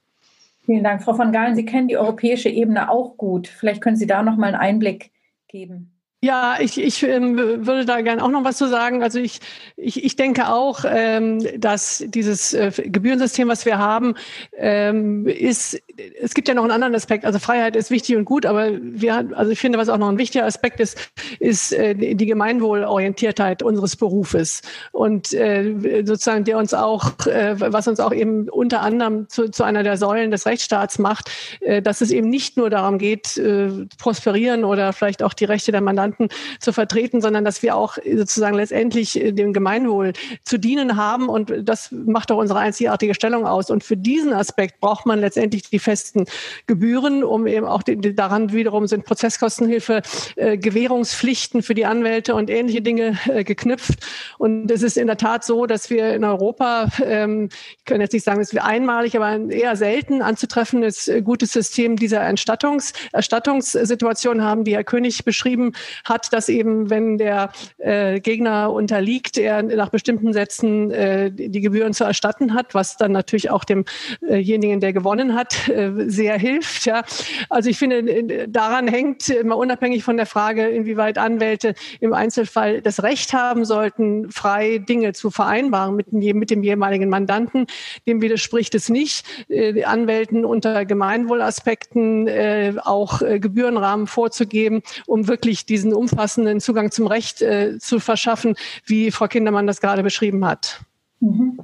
Vielen Dank, Frau von Gahlen. Sie kennen die europäische Ebene auch gut. Vielleicht können Sie da noch mal einen Einblick geben.
Ja, ich, ich ähm, würde da gerne auch noch was zu sagen. Also ich, ich, ich denke auch, ähm, dass dieses äh, Gebührensystem, was wir haben, ähm, ist, es gibt ja noch einen anderen Aspekt. Also Freiheit ist wichtig und gut, aber wir, also ich finde, was auch noch ein wichtiger Aspekt ist, ist äh, die Gemeinwohlorientiertheit unseres Berufes und äh, sozusagen der uns auch, äh, was uns auch eben unter anderem zu, zu einer der Säulen des Rechtsstaats macht, äh, dass es eben nicht nur darum geht, äh, prosperieren oder vielleicht auch die Rechte der Mandanten Mandanten zu vertreten, sondern dass wir auch sozusagen letztendlich äh, dem Gemeinwohl zu dienen haben. Und das macht doch unsere einzigartige Stellung aus. Und für diesen Aspekt braucht man letztendlich die festen Gebühren, um eben auch die, daran wiederum sind Prozesskostenhilfe, äh, Gewährungspflichten für die Anwälte und ähnliche Dinge äh, geknüpft. Und es ist in der Tat so, dass wir in Europa, ähm, ich kann jetzt nicht sagen, dass wir einmalig, aber eher selten anzutreffendes äh, gutes System dieser Erstattungs, Erstattungssituation haben, die Herr König beschrieben hat, dass eben, wenn der äh, Gegner unterliegt, er nach bestimmten Sätzen äh, die Gebühren zu erstatten hat, was dann natürlich auch demjenigen, der gewonnen hat, äh, sehr hilft. Ja. Also ich finde, daran hängt immer unabhängig von der Frage, inwieweit Anwälte im Einzelfall das Recht haben sollten, frei Dinge zu vereinbaren mit dem, mit dem jeweiligen Mandanten. Dem widerspricht es nicht, äh, Anwälten unter Gemeinwohlaspekten äh, auch äh, Gebührenrahmen vorzugeben, um wirklich diesen umfassenden Zugang zum Recht äh, zu verschaffen, wie Frau Kindermann das gerade beschrieben hat.
Mhm.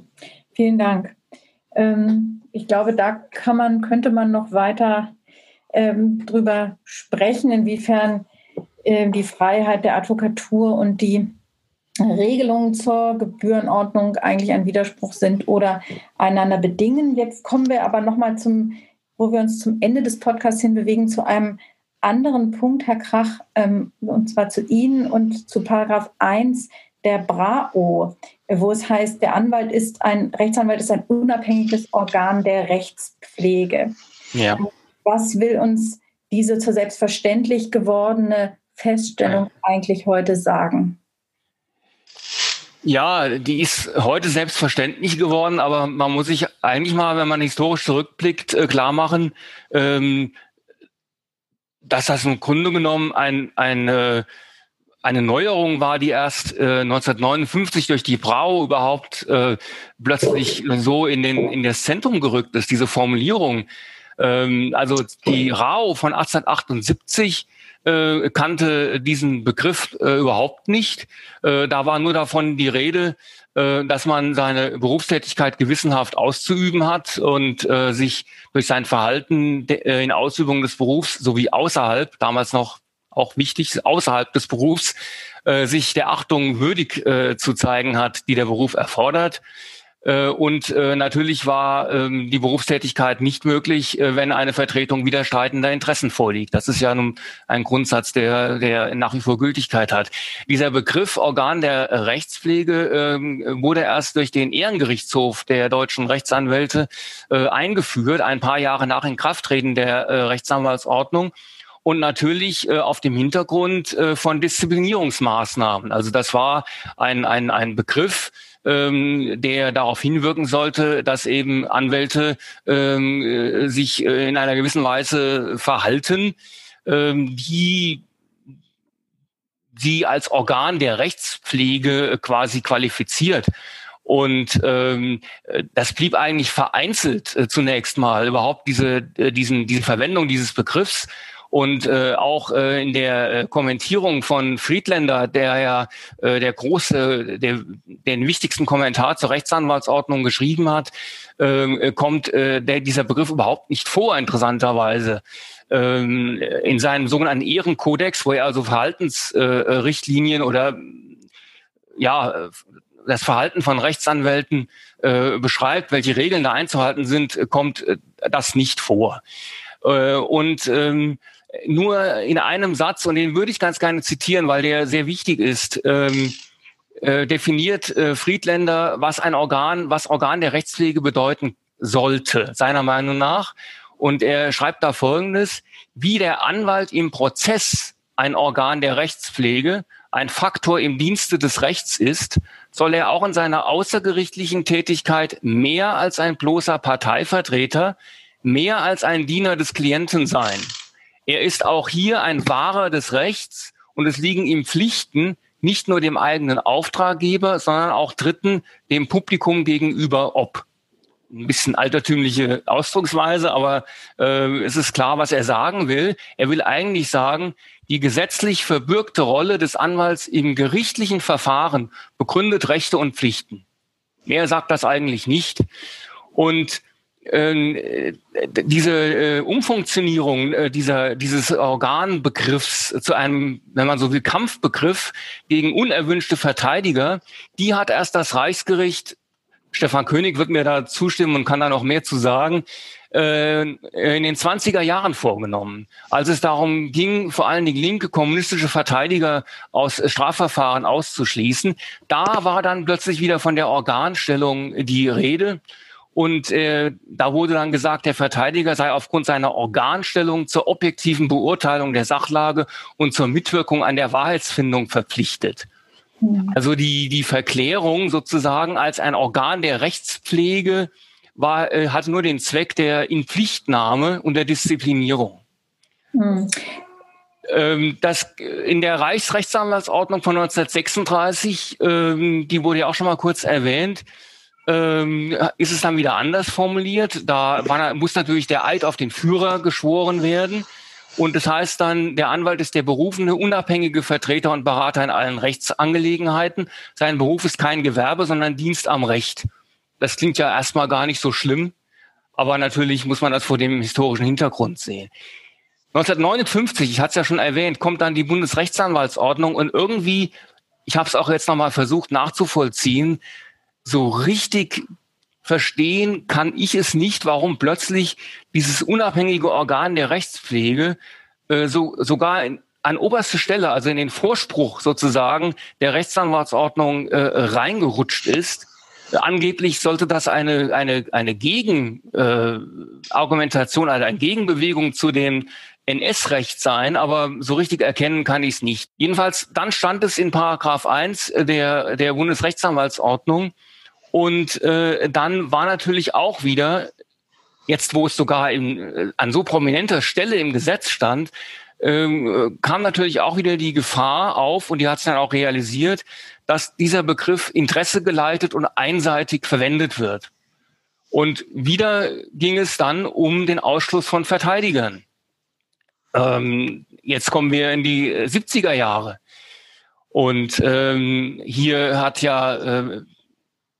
Vielen Dank. Ähm, ich glaube, da kann man, könnte man noch weiter ähm, drüber sprechen, inwiefern äh, die Freiheit der Advokatur und die Regelungen zur Gebührenordnung eigentlich ein Widerspruch sind oder einander bedingen. Jetzt kommen wir aber nochmal zum, wo wir uns zum Ende des Podcasts hinbewegen, zu einem anderen Punkt, Herr Krach, ähm, und zwar zu Ihnen und zu Paragraph 1 der BRAO, wo es heißt, der Anwalt ist ein, Rechtsanwalt ist ein unabhängiges Organ der Rechtspflege. Ja. Was will uns diese zur selbstverständlich gewordene Feststellung eigentlich heute sagen?
Ja, die ist heute selbstverständlich geworden, aber man muss sich eigentlich mal, wenn man historisch zurückblickt, äh, klar machen, ähm, dass das im Grunde genommen ein, ein äh, eine Neuerung war, die erst äh, 1959 durch die Brau überhaupt äh, plötzlich so in, den, in das Zentrum gerückt ist, diese Formulierung. Ähm, also die Rau von 1878 äh, kannte diesen Begriff äh, überhaupt nicht. Äh, da war nur davon die Rede, äh, dass man seine Berufstätigkeit gewissenhaft auszuüben hat und äh, sich durch sein Verhalten äh, in Ausübung des Berufs sowie außerhalb, damals noch auch wichtig, außerhalb des Berufs äh, sich der Achtung würdig äh, zu zeigen hat, die der Beruf erfordert. Äh, und äh, natürlich war ähm, die Berufstätigkeit nicht möglich, äh, wenn eine Vertretung widerstreitender Interessen vorliegt. Das ist ja nun ein Grundsatz, der, der nach wie vor Gültigkeit hat. Dieser Begriff Organ der Rechtspflege ähm, wurde erst durch den Ehrengerichtshof der deutschen Rechtsanwälte eingeführt, ein paar Jahre nach Inkrafttreten der Rechtsanwaltsordnung und natürlich äh, auf dem Hintergrund äh, von Disziplinierungsmaßnahmen. Also das war ein, ein, ein Begriff, ähm, der darauf hinwirken sollte, dass eben Anwälte ähm, äh, sich äh, in einer gewissen Weise verhalten, ähm, die sie als Organ der Rechtspflege quasi qualifiziert. Und ähm, das blieb eigentlich vereinzelt äh, zunächst mal überhaupt diese, äh, diesen, diese Verwendung dieses Begriffs. Und äh, auch äh, in der äh, Kommentierung von Friedländer, der ja äh, der große, der den wichtigsten Kommentar zur Rechtsanwaltsordnung geschrieben hat, äh, kommt äh, der, dieser Begriff überhaupt nicht vor, interessanterweise ähm, in seinem sogenannten Ehrenkodex, wo er also Verhaltensrichtlinien äh, oder ja das Verhalten von Rechtsanwälten äh, beschreibt, welche Regeln da einzuhalten sind, kommt äh, das nicht vor. Äh, und ähm, nur in einem Satz, und den würde ich ganz gerne zitieren, weil der sehr wichtig ist, ähm, äh, definiert äh, Friedländer, was ein Organ, was Organ der Rechtspflege bedeuten sollte, seiner Meinung nach. Und er schreibt da Folgendes, wie der Anwalt im Prozess ein Organ der Rechtspflege, ein Faktor im Dienste des Rechts ist, soll er auch in seiner außergerichtlichen Tätigkeit mehr als ein bloßer Parteivertreter, mehr als ein Diener des Klienten sein. Er ist auch hier ein Wahrer des Rechts und es liegen ihm Pflichten, nicht nur dem eigenen Auftraggeber, sondern auch Dritten, dem Publikum gegenüber ob. Ein bisschen altertümliche Ausdrucksweise, aber äh, es ist klar, was er sagen will. Er will eigentlich sagen, die gesetzlich verbürgte Rolle des Anwalts im gerichtlichen Verfahren begründet Rechte und Pflichten. Mehr sagt das eigentlich nicht. Und diese äh, Umfunktionierung äh, dieser, dieses Organbegriffs zu einem, wenn man so will, Kampfbegriff gegen unerwünschte Verteidiger, die hat erst das Reichsgericht Stefan König wird mir da zustimmen und kann da noch mehr zu sagen, äh, in den 20er Jahren vorgenommen, als es darum ging, vor allen Dingen linke kommunistische Verteidiger aus Strafverfahren auszuschließen. Da war dann plötzlich wieder von der Organstellung die Rede. Und äh, da wurde dann gesagt, der Verteidiger sei aufgrund seiner Organstellung zur objektiven Beurteilung der Sachlage und zur Mitwirkung an der Wahrheitsfindung verpflichtet. Mhm. Also die, die Verklärung sozusagen als ein Organ der Rechtspflege war, äh, hatte nur den Zweck der Inpflichtnahme und der Disziplinierung. Mhm. Ähm, das in der Reichsrechtsanwaltsordnung von 1936, ähm, die wurde ja auch schon mal kurz erwähnt, ähm, ist es dann wieder anders formuliert. Da war, muss natürlich der Eid auf den Führer geschworen werden. Und das heißt dann, der Anwalt ist der berufene, unabhängige Vertreter und Berater in allen Rechtsangelegenheiten. Sein Beruf ist kein Gewerbe, sondern Dienst am Recht. Das klingt ja erstmal gar nicht so schlimm, aber natürlich muss man das vor dem historischen Hintergrund sehen. 1959, ich hatte es ja schon erwähnt, kommt dann die Bundesrechtsanwaltsordnung und irgendwie, ich habe es auch jetzt nochmal versucht nachzuvollziehen, so richtig verstehen kann ich es nicht, warum plötzlich dieses unabhängige Organ der Rechtspflege äh, so sogar in, an oberste Stelle, also in den Vorspruch sozusagen der Rechtsanwaltsordnung äh, reingerutscht ist. Angeblich sollte das eine eine eine Gegenargumentation, äh, also eine Gegenbewegung zu dem NS-Recht sein, aber so richtig erkennen kann ich es nicht. Jedenfalls, dann stand es in Paragraph 1 der, der Bundesrechtsanwaltsordnung, und äh, dann war natürlich auch wieder, jetzt wo es sogar in, äh, an so prominenter Stelle im Gesetz stand, ähm, kam natürlich auch wieder die Gefahr auf, und die hat es dann auch realisiert, dass dieser Begriff Interesse geleitet und einseitig verwendet wird. Und wieder ging es dann um den Ausschluss von Verteidigern. Ähm, jetzt kommen wir in die 70er Jahre. Und ähm, hier hat ja äh,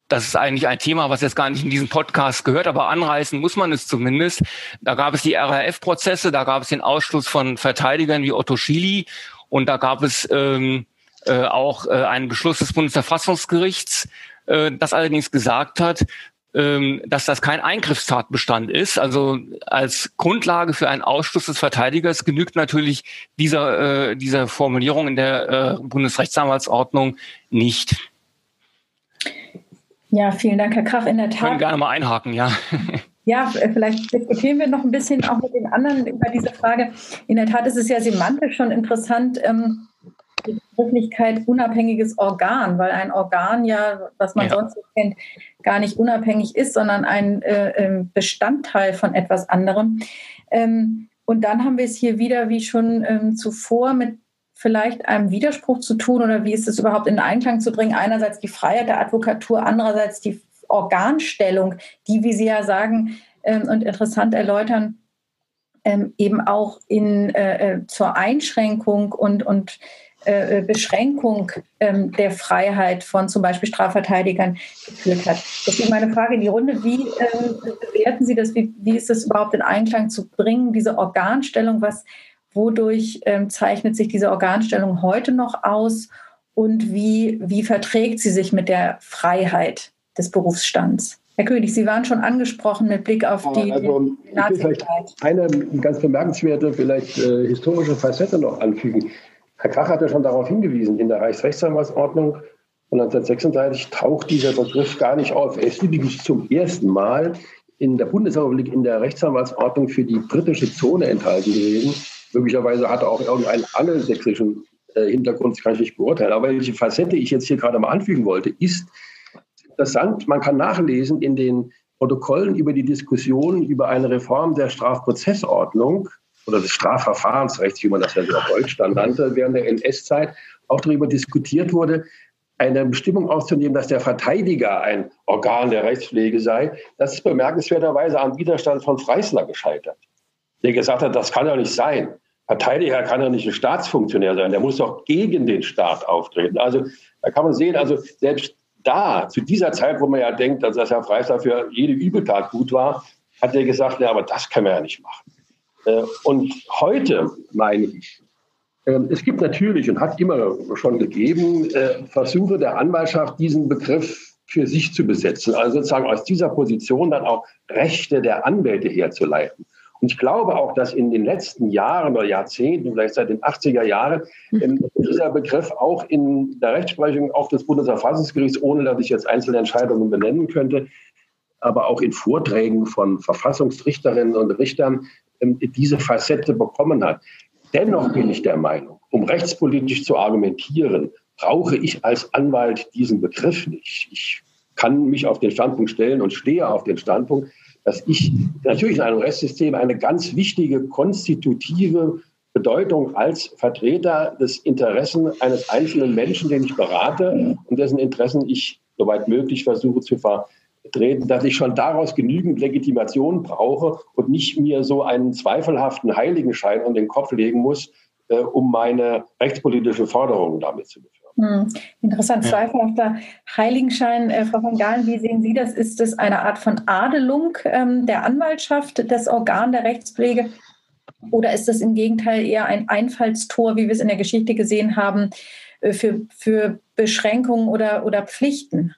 das ist eigentlich ein Thema, was jetzt gar nicht in diesem Podcast gehört, aber anreißen muss man es zumindest. Da gab es die RAF-Prozesse, da gab es den Ausschluss von Verteidigern wie Otto Schily und da gab es ähm, äh, auch äh, einen Beschluss des Bundesverfassungsgerichts, äh, das allerdings gesagt hat, ähm, dass das kein Eingriffstatbestand ist. Also als Grundlage für einen Ausschluss des Verteidigers genügt natürlich dieser, äh, dieser Formulierung in der äh, Bundesrechtsanwaltsordnung nicht.
Ja, vielen Dank, Herr Krach. In der Tat.
Können gerne mal einhaken, ja. [laughs]
Ja, vielleicht diskutieren wir noch ein bisschen auch mit den anderen über diese Frage. In der Tat ist es ja semantisch schon interessant, ähm, die Begrifflichkeit unabhängiges Organ, weil ein Organ ja, was man ja. sonst so kennt, gar nicht unabhängig ist, sondern ein äh, ähm, Bestandteil von etwas anderem. Ähm, und dann haben wir es hier wieder, wie schon ähm, zuvor, mit vielleicht einem Widerspruch zu tun oder wie ist es überhaupt in Einklang zu bringen? Einerseits die Freiheit der Advokatur, andererseits die Organstellung, die, wie Sie ja sagen ähm, und interessant erläutern, ähm, eben auch in, äh, äh zur Einschränkung und, und äh, äh, Beschränkung ähm, der Freiheit von zum Beispiel Strafverteidigern geführt hat. Deswegen meine Frage in die Runde, wie ähm, bewerten Sie das, wie, wie ist das überhaupt in Einklang zu bringen, diese Organstellung, was Wodurch ähm, zeichnet sich diese Organstellung heute noch aus und wie, wie verträgt sie sich mit der Freiheit des Berufsstands? Herr König, Sie waren schon angesprochen mit Blick auf die, also,
vielleicht eine ganz bemerkenswerte, vielleicht äh, historische Facette noch anfügen. Herr Krach hat ja schon darauf hingewiesen, in der Reichsrechtsanwaltsordnung von 1936 taucht dieser Begriff gar nicht auf. Er ist übrigens zum ersten Mal in der Bundesrepublik in der Rechtsanwaltsordnung für die britische Zone enthalten gewesen. Möglicherweise hat er auch irgendeinen angelsächsischen äh, Hintergrund, das kann ich nicht beurteilen. Aber welche Facette ich jetzt hier gerade mal anfügen wollte, ist interessant. Man kann nachlesen in den Protokollen über die Diskussion über eine Reform der Strafprozessordnung oder des Strafverfahrensrechts, wie man das ja so auf Deutsch dann nannte, während der NS-Zeit auch darüber diskutiert wurde, eine Bestimmung auszunehmen, dass der Verteidiger ein Organ der Rechtspflege sei. Das ist bemerkenswerterweise am Widerstand von Freisler gescheitert der gesagt hat, das kann ja nicht sein. Verteidiger kann ja nicht ein Staatsfunktionär sein, der muss doch gegen den Staat auftreten. Also da kann man sehen, also selbst da, zu dieser Zeit, wo man ja denkt, dass das Herr Freisler für jede Übeltat gut war, hat er gesagt, ja, aber das können wir ja nicht machen. Äh, und heute meine ich, ähm, es gibt natürlich und hat immer schon gegeben äh, Versuche der Anwaltschaft, diesen Begriff für sich zu besetzen. Also sozusagen aus dieser Position dann auch Rechte der Anwälte herzuleiten. Und ich glaube auch, dass in den letzten Jahren oder Jahrzehnten, vielleicht seit den 80er Jahren, ähm, dieser Begriff auch in der Rechtsprechung auch des Bundesverfassungsgerichts, ohne dass ich jetzt einzelne Entscheidungen benennen könnte, aber auch in Vorträgen von Verfassungsrichterinnen und Richtern ähm, diese Facette bekommen hat. Dennoch bin ich der Meinung, um rechtspolitisch zu argumentieren, brauche ich als Anwalt diesen Begriff nicht. Ich kann mich auf den Standpunkt stellen und stehe auf den Standpunkt, dass ich natürlich in einem Rechtssystem eine ganz wichtige konstitutive Bedeutung als Vertreter des Interessen eines einzelnen Menschen, den ich berate und dessen Interessen ich soweit möglich versuche zu vertreten, dass ich schon daraus genügend Legitimation brauche und nicht mir so einen zweifelhaften Heiligenschein an den Kopf legen muss, äh, um meine rechtspolitische Forderungen damit zu beführen.
Hm, interessant, ja. zweifelhafter Heiligenschein. Äh, Frau von Gahlen, wie sehen Sie das? Ist es eine Art von Adelung ähm, der Anwaltschaft, das Organ der Rechtspflege? Oder ist das im Gegenteil eher ein Einfallstor, wie wir es in der Geschichte gesehen haben, äh, für, für Beschränkungen oder, oder Pflichten?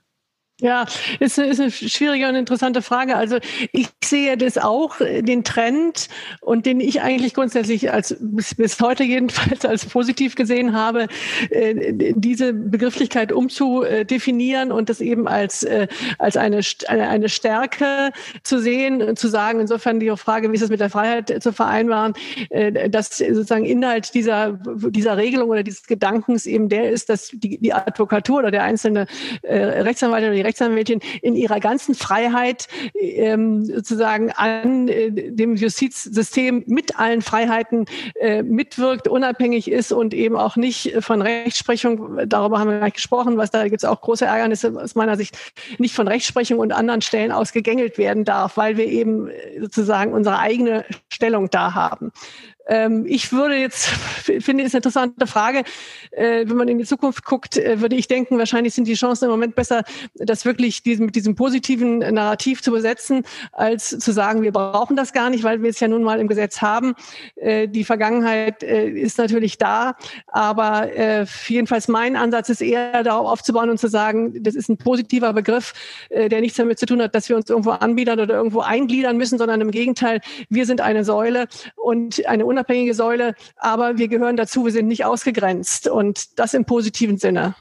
Ja, ist eine, ist eine schwierige und interessante Frage. Also ich sehe das auch, äh, den Trend und den ich eigentlich grundsätzlich als bis, bis heute jedenfalls als positiv gesehen habe, äh, diese Begrifflichkeit umzudefinieren und das eben als äh, als eine eine Stärke zu sehen, zu sagen. Insofern die Frage, wie ist es mit der Freiheit zu vereinbaren, dass sozusagen Inhalt dieser dieser Regelung oder dieses Gedankens eben der ist, dass die, die Advokatur oder der einzelne Rechtsanwalt oder die Rechtsanwältin in ihrer ganzen Freiheit ähm, sozusagen an äh, dem Justizsystem mit allen Freiheiten äh, mitwirkt, unabhängig ist und eben auch nicht von Rechtsprechung, darüber haben wir gleich gesprochen, was da gibt es auch große Ärgernisse aus meiner Sicht, nicht von Rechtsprechung und anderen Stellen aus gegängelt werden darf, weil wir eben äh, sozusagen unsere eigene Stellung da haben. Ähm, ich würde jetzt, [laughs] finde ist eine interessante Frage. Äh, wenn man in die Zukunft guckt, äh, würde ich denken, wahrscheinlich sind die Chancen im Moment besser, das wirklich diesen, mit diesem positiven Narrativ zu besetzen, als zu sagen, wir brauchen das gar nicht, weil wir es ja nun mal im Gesetz haben. Äh, die Vergangenheit äh, ist natürlich da, aber äh, jedenfalls mein Ansatz ist eher darauf aufzubauen und zu sagen, das ist ein positiver Begriff, äh, der nichts damit zu tun hat, dass wir uns irgendwo anbiedern oder irgendwo eingliedern müssen, sondern im Gegenteil, wir sind eine Säule und eine unabhängige Säule, aber wir gehören dazu, wir sind nicht ausgegrenzt und das im positiven Sinne.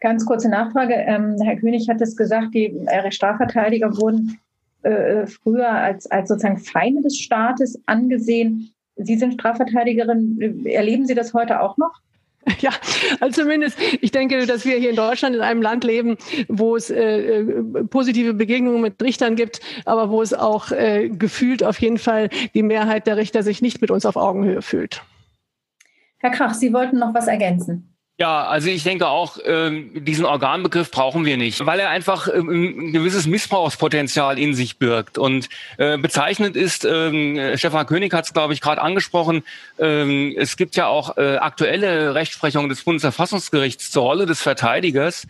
Ganz kurze Nachfrage. Ähm, Herr König hat es gesagt, die äh, Strafverteidiger wurden äh, früher als, als sozusagen Feinde des Staates angesehen. Sie sind Strafverteidigerin. Erleben Sie das heute auch noch? [laughs]
Ja, also zumindest, ich denke, dass wir hier in Deutschland in einem Land leben, wo es äh, äh, positive Begegnungen mit Richtern gibt, aber wo es auch äh, gefühlt auf jeden Fall die Mehrheit der Richter sich nicht mit uns auf Augenhöhe fühlt.
Herr Krach, Sie wollten noch was ergänzen.
Ja, also ich denke auch, ähm, diesen Organbegriff brauchen wir nicht, weil er einfach ähm, ein gewisses Missbrauchspotenzial in sich birgt. Und äh, bezeichnend ist, ähm, Stefan König hat es, glaube ich, gerade angesprochen, ähm, es gibt ja auch äh, aktuelle Rechtsprechung des Bundesverfassungsgerichts zur Rolle des Verteidigers.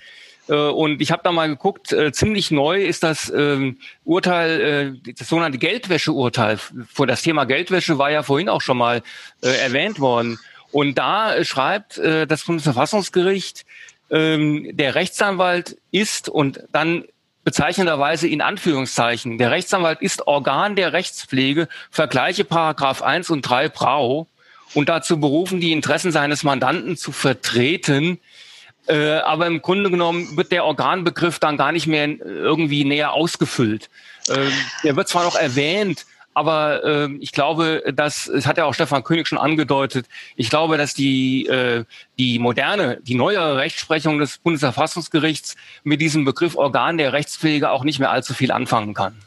Äh, und ich habe da mal geguckt, äh, ziemlich neu ist das ähm, Urteil, äh, das sogenannte Geldwäscheurteil. Vor das Thema Geldwäsche war ja vorhin auch schon mal äh, erwähnt worden. Und da schreibt äh, das Bundesverfassungsgericht, ähm, der Rechtsanwalt ist und dann bezeichnenderweise in Anführungszeichen, der Rechtsanwalt ist Organ der Rechtspflege, vergleiche Paragraph 1 und 3 Brau und dazu berufen, die Interessen seines Mandanten zu vertreten. Äh, aber im Grunde genommen wird der Organbegriff dann gar nicht mehr irgendwie näher ausgefüllt. Äh, der wird zwar noch erwähnt, aber äh, ich glaube, dass, es hat ja auch Stefan König schon angedeutet, ich glaube, dass die, äh, die moderne, die neuere Rechtsprechung des Bundesverfassungsgerichts mit diesem Begriff Organ der Rechtspflege auch nicht mehr allzu viel anfangen kann.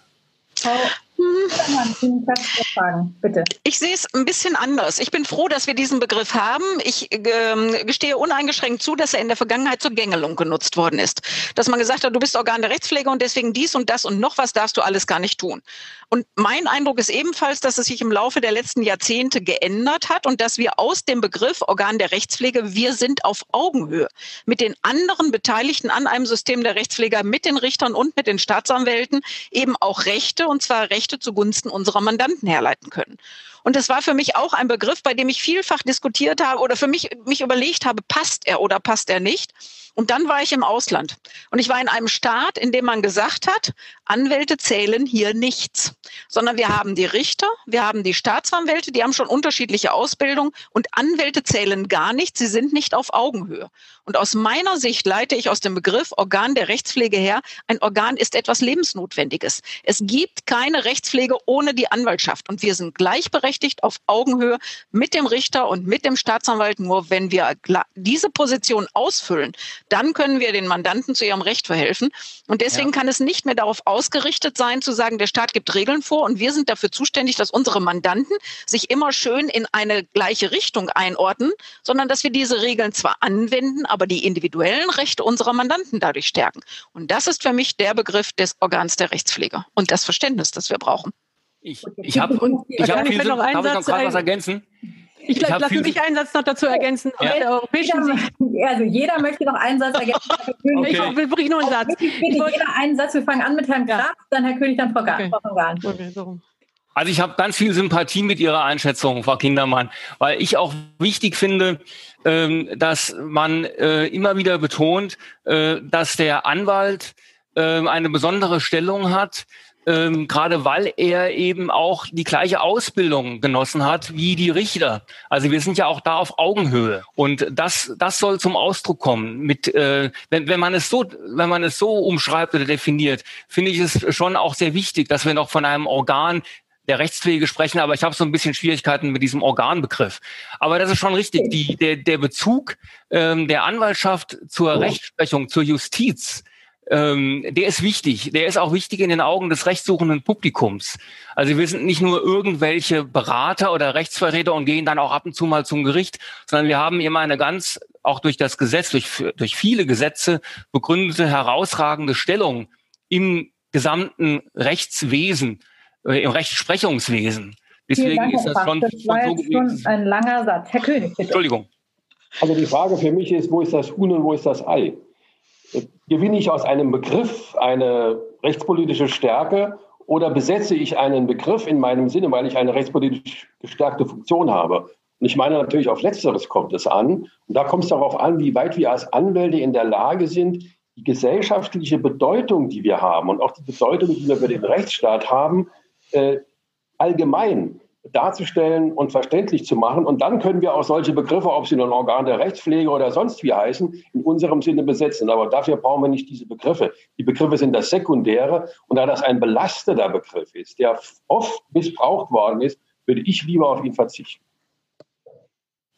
Ich sehe es ein bisschen anders. Ich bin froh, dass wir diesen Begriff haben. Ich ähm, gestehe uneingeschränkt zu, dass er in der Vergangenheit zur Gängelung genutzt worden ist. Dass man gesagt hat, du bist Organ der Rechtspflege und deswegen dies und das und noch was darfst du alles gar nicht tun. Und mein Eindruck ist ebenfalls, dass es sich im Laufe der letzten Jahrzehnte geändert hat und dass wir aus dem Begriff Organ der Rechtspflege, wir sind auf Augenhöhe mit den anderen Beteiligten an einem System der Rechtspflege, mit den Richtern und mit den Staatsanwälten eben auch Rechte, und zwar Rechte zugunsten unserer Mandanten herleiten können. Und es war für mich auch ein Begriff, bei dem ich vielfach diskutiert habe oder für mich mich überlegt habe, passt er oder passt er nicht. Und dann war ich im Ausland. Und ich war in einem Staat, in dem man gesagt hat, Anwälte zählen hier nichts, sondern wir haben die Richter, wir haben die Staatsanwälte, die haben schon unterschiedliche Ausbildung und Anwälte zählen gar nichts, sie sind nicht auf Augenhöhe. Und aus meiner Sicht leite ich aus dem Begriff Organ der Rechtspflege her, ein Organ ist etwas Lebensnotwendiges. Es gibt keine Rechtspflege ohne die Anwaltschaft und wir sind gleichberechtigt auf Augenhöhe mit dem Richter und mit dem Staatsanwalt. Nur wenn wir diese Position ausfüllen, dann können wir den Mandanten zu ihrem Recht verhelfen. Und deswegen ja. kann es nicht mehr darauf ausgerichtet sein, zu sagen, der Staat gibt Regeln vor und wir sind dafür zuständig, dass unsere Mandanten sich immer schön in eine gleiche Richtung einordnen, sondern dass wir diese Regeln zwar anwenden, aber die individuellen Rechte unserer Mandanten dadurch stärken. Und das ist für mich der Begriff des Organs der Rechtspflege und das Verständnis, das wir brauchen.
Ich, ich habe ich hab viel, noch einen darf ich noch gerade was ergänzen?
Ich, ich lasse mich einen Satz noch dazu ergänzen.
Ja. Jeder, also jeder möchte noch einen Satz ergänzen. [laughs]
okay. Ich will wirklich nur einen Satz.
Bitte jeder einen Satz. Wir fangen an mit Herrn Graf, dann Herr König, dann Frau Garn. Okay. Okay,
so. Also ich habe ganz viel Sympathie mit Ihrer Einschätzung, Frau Kindermann, weil ich auch wichtig finde, ähm, dass man äh, immer wieder betont, äh, dass der Anwalt äh, eine besondere Stellung hat, ähm, gerade weil er eben auch die gleiche Ausbildung genossen hat wie die Richter. Also wir sind ja auch da auf Augenhöhe und das das soll zum Ausdruck kommen. Mit äh, wenn, wenn man es so wenn man es so umschreibt oder definiert, finde ich es schon auch sehr wichtig, dass wir noch von einem Organ der Rechtspflege sprechen, aber ich habe so ein bisschen Schwierigkeiten mit diesem Organbegriff. Aber das ist schon richtig. Die, der, der Bezug ähm, der Anwaltschaft zur Rechtsprechung, zur Justiz, ähm, der ist wichtig. Der ist auch wichtig in den Augen des rechtssuchenden Publikums. Also wir sind nicht nur irgendwelche Berater oder Rechtsvertreter und gehen dann auch ab und zu mal zum Gericht, sondern wir haben immer eine ganz, auch durch das Gesetz, durch, durch viele Gesetze begründete, herausragende Stellung im gesamten Rechtswesen, äh, im Rechtsprechungswesen.
Deswegen Dank, ist das schon, das schon so gewesen. Schon ein langer Satz. Herr König, bitte.
Entschuldigung.
Also die Frage für mich ist, wo ist das Huhn und wo ist das Ei? Gewinne ich aus einem Begriff eine rechtspolitische Stärke oder besetze ich einen Begriff in meinem Sinne, weil ich eine rechtspolitisch gestärkte Funktion habe? Und ich meine natürlich, auf Letzteres kommt es an. Und da kommt es darauf an, wie weit wir als Anwälte in der Lage sind, die gesellschaftliche Bedeutung, die wir haben und auch die Bedeutung, die wir für den Rechtsstaat haben, äh, allgemein darzustellen und verständlich zu machen. Und dann können wir auch solche Begriffe, ob sie nun Organ der Rechtspflege oder sonst wie heißen, in unserem Sinne besetzen. Aber dafür brauchen wir nicht diese Begriffe. Die Begriffe sind das Sekundäre. Und da das ein belasteter Begriff ist, der oft missbraucht worden ist, würde ich lieber auf ihn verzichten.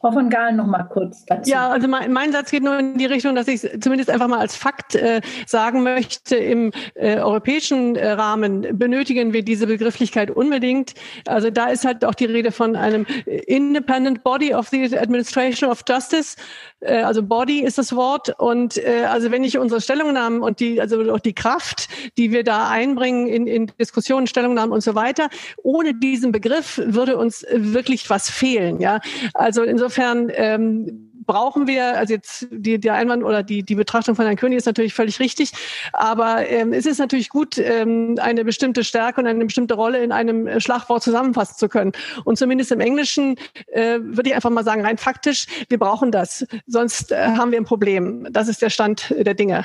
Frau von Gaal noch mal kurz
dazu. Ja, also mein, mein, Satz geht nur in die Richtung, dass ich zumindest einfach mal als Fakt äh, sagen möchte, im äh, europäischen äh, Rahmen benötigen wir diese Begrifflichkeit unbedingt. Also da ist halt auch die Rede von einem Independent Body of the Administration of Justice. Äh, also Body ist das Wort. Und äh, also wenn ich unsere Stellungnahmen und die, also auch die Kraft, die wir da einbringen in, in Diskussionen, Stellungnahmen und so weiter, ohne diesen Begriff würde uns wirklich was fehlen. Ja, also insofern insofern ähm, brauchen wir, also jetzt die, der Einwand oder die, die Betrachtung von Herrn König ist natürlich völlig richtig, aber ähm, es ist natürlich gut, ähm, eine bestimmte Stärke und eine bestimmte Rolle in einem Schlagwort zusammenfassen zu können. Und zumindest im Englischen äh, würde ich einfach mal sagen, rein faktisch, wir brauchen das, sonst äh, haben wir ein Problem. Das ist der Stand der Dinge.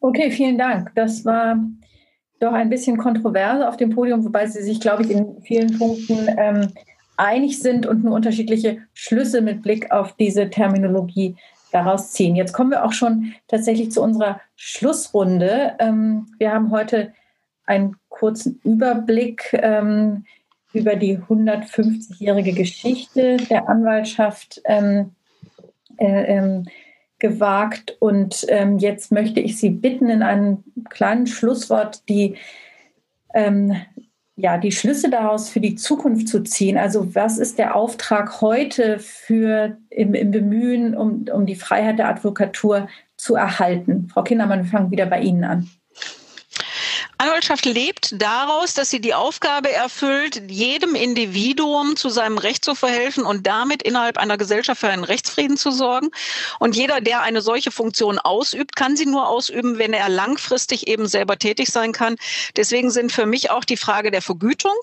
Okay, vielen Dank. Das war doch ein bisschen kontrovers auf dem Podium, wobei Sie sich, glaube ich, in vielen Punkten ähm, einig sind und nur unterschiedliche Schlüsse mit Blick auf diese Terminologie daraus ziehen. Jetzt kommen wir auch schon tatsächlich zu unserer Schlussrunde. Ähm, wir haben heute einen kurzen Überblick ähm, über die 150-jährige Geschichte der Anwaltschaft ähm, äh, gewagt. Und jetzt möchte ich Sie bitten, in einem kleinen Schlusswort die ja, die Schlüsse daraus für die Zukunft zu ziehen. Also was ist der Auftrag heute für im, im Bemühen um, um die Freiheit der Advokatur zu erhalten? Frau Kindermann, wir fangen wieder bei Ihnen an.
Anwaltschaft lebt daraus, dass sie die Aufgabe erfüllt, jedem Individuum zu seinem Recht zu verhelfen und damit innerhalb einer Gesellschaft für einen Rechtsfrieden zu sorgen. Und jeder, der eine solche Funktion ausübt, kann sie nur ausüben, wenn er langfristig eben selber tätig sein kann. Deswegen sind für mich auch die Frage der Vergütung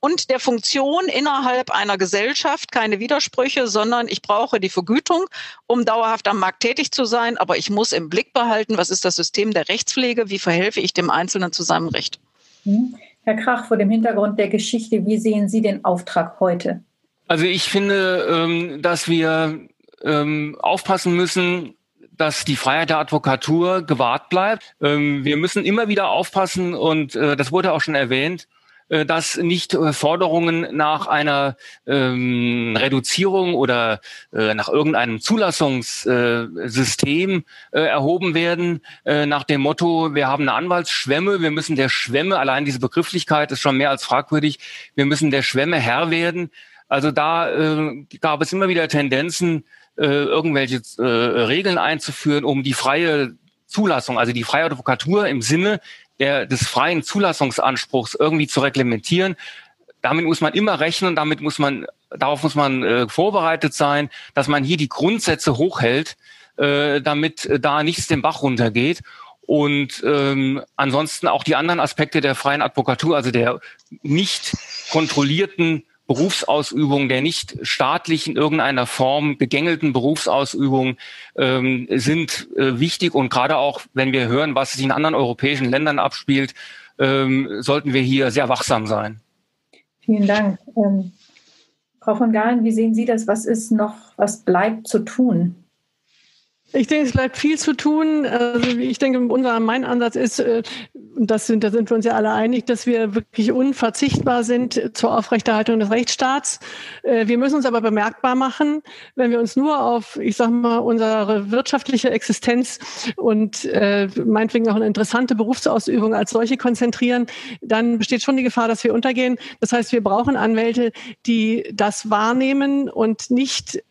und der Funktion innerhalb einer Gesellschaft, keine Widersprüche, sondern ich brauche die Vergütung, um dauerhaft am Markt tätig zu sein, aber ich muss im Blick behalten, was ist das System der Rechtspflege, wie verhelfe ich dem Einzelnen zu seinem Recht.
Mhm. Herr Krach, vor dem Hintergrund der Geschichte, wie sehen Sie den Auftrag heute?
Also ich finde, ähm, dass wir ähm, aufpassen müssen, dass die Freiheit der Advokatur gewahrt bleibt. Ähm, wir müssen immer wieder aufpassen und äh, das wurde auch schon erwähnt, äh, dass nicht äh, Forderungen nach einer ähm, Reduzierung oder äh, nach irgendeinem Zulassungssystem äh, erhoben werden, äh, nach dem Motto, wir haben eine Anwaltsschwemme, wir müssen der Schwemme, allein diese Begrifflichkeit ist schon mehr als fragwürdig, wir müssen der Schwemme Herr werden. Also da äh, gab es immer wieder Tendenzen, äh, irgendwelche äh, Regeln einzuführen, um die freie Zulassung, also die freie Advokatur im Sinne der, des freien Zulassungsanspruchs irgendwie zu reglementieren. Damit muss man immer rechnen, damit muss man, darauf muss man äh, vorbereitet sein, dass man hier die Grundsätze hochhält, äh, damit da nichts den Bach runtergeht. Und ähm, ansonsten auch die anderen Aspekte der freien Advokatur, also der nicht kontrollierten Berufsausübung, der nicht staatlich in irgendeiner Form gegängelten Berufsausübung ähm, sind äh, wichtig. Und gerade auch, wenn wir hören, was sich in anderen europäischen Ländern abspielt, ähm, sollten wir hier sehr wachsam sein.
Vielen Dank. Ähm, Frau von Gahlen, wie sehen Sie das? Was ist noch, was bleibt zu tun?
Ich denke, es bleibt viel zu tun. Also ich denke, unser, mein Ansatz ist, äh, und das sind, da sind wir uns ja alle einig, dass wir wirklich unverzichtbar sind zur Aufrechterhaltung des Rechtsstaats. Äh, wir müssen uns aber bemerkbar machen, wenn wir uns nur auf, ich sag mal, unsere wirtschaftliche Existenz und äh, meinetwegen auch eine interessante Berufsausübung als solche konzentrieren, dann besteht schon die Gefahr, dass wir untergehen. Das heißt, wir brauchen Anwälte, die das wahrnehmen und nicht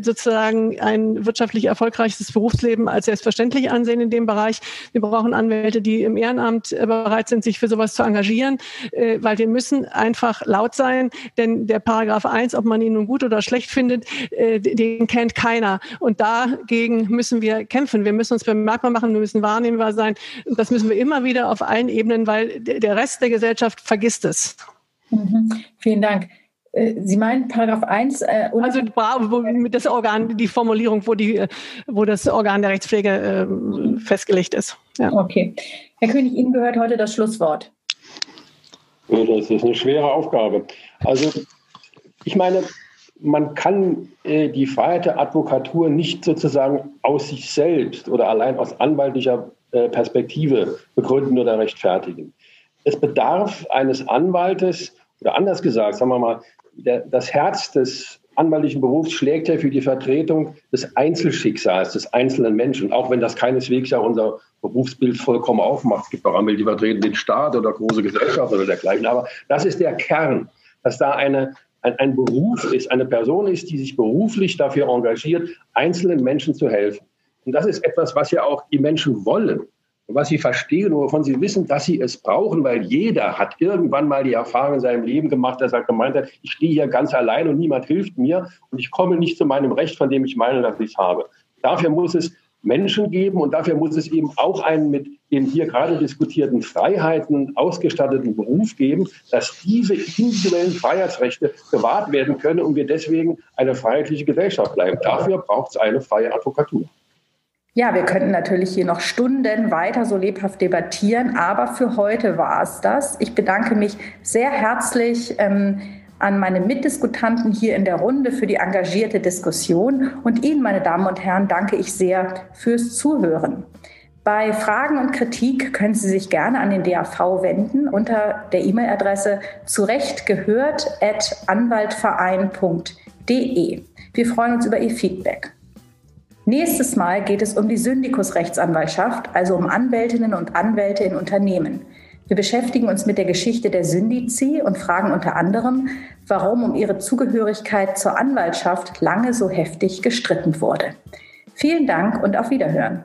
sozusagen ein wirtschaftlich erfolgreiches das Berufsleben als selbstverständlich ansehen in dem Bereich. Wir brauchen Anwälte, die im Ehrenamt äh, bereit sind, sich für sowas zu engagieren, äh, weil wir müssen einfach laut sein, denn der Paragraph 1, ob man ihn nun gut oder schlecht findet, äh, den kennt keiner. Und dagegen müssen wir kämpfen. Wir müssen uns bemerkbar machen, wir müssen wahrnehmbar sein. Und das müssen wir immer wieder auf allen Ebenen, weil der Rest der Gesellschaft vergisst es.
Mhm. Vielen Dank. Äh, Sie meinen Paragraph 1? Äh,
also das Organ, die Formulierung, wo, die, wo das Organ der Rechtspflege äh, festgelegt ist.
Ja. Okay. Herr König, Ihnen gehört heute das Schlusswort.
Das ist eine schwere Aufgabe. Also ich meine, man kann äh, die Freiheit der Advokatur nicht sozusagen aus sich selbst oder allein aus anwaltlicher äh, Perspektive begründen oder rechtfertigen. Es bedarf eines Anwaltes, oder anders gesagt, sagen wir mal, der, das Herz des anwaltlichen Berufs schlägt ja für die Vertretung des Einzelschicksals des einzelnen Menschen, auch wenn das keineswegs ja unser Berufsbild vollkommen aufmacht. Es gibt auch Anwälte, die vertreten den Staat oder große Gesellschaft oder dergleichen. Aber das ist der Kern, dass da eine, ein, ein Beruf ist, eine Person ist, die sich beruflich dafür engagiert, einzelnen Menschen zu helfen. Und das ist etwas, was ja auch die Menschen wollen was sie verstehen und wovon sie wissen, dass sie es brauchen, weil jeder hat irgendwann mal die Erfahrung in seinem Leben gemacht, dass er gemeint hat, ich stehe hier ganz allein und niemand hilft mir und ich komme nicht zu meinem Recht, von dem ich meine, dass ich es habe. Dafür muss es Menschen geben und dafür muss es eben auch einen mit den hier gerade diskutierten Freiheiten ausgestatteten Beruf geben, dass diese individuellen Freiheitsrechte gewahrt werden können und wir deswegen eine freiheitliche Gesellschaft bleiben. Dafür braucht es eine freie Advokatur.
Ja, wir könnten natürlich hier noch Stunden weiter so lebhaft debattieren, aber für heute war es das. Ich bedanke mich sehr herzlich ähm, an meine Mitdiskutanten hier in der Runde für die engagierte Diskussion und Ihnen, meine Damen und Herren, danke ich sehr fürs Zuhören. Bei Fragen und Kritik können Sie sich gerne an den DAV wenden unter der E-Mail-Adresse zurechtgehört.anwaltverein.de. Wir freuen uns über Ihr Feedback. Nächstes Mal geht es um die Syndikusrechtsanwaltschaft, also um Anwältinnen und Anwälte in Unternehmen. Wir beschäftigen uns mit der Geschichte der Syndizi und fragen unter anderem, warum um ihre Zugehörigkeit zur Anwaltschaft lange so heftig gestritten wurde. Vielen Dank und auf Wiederhören.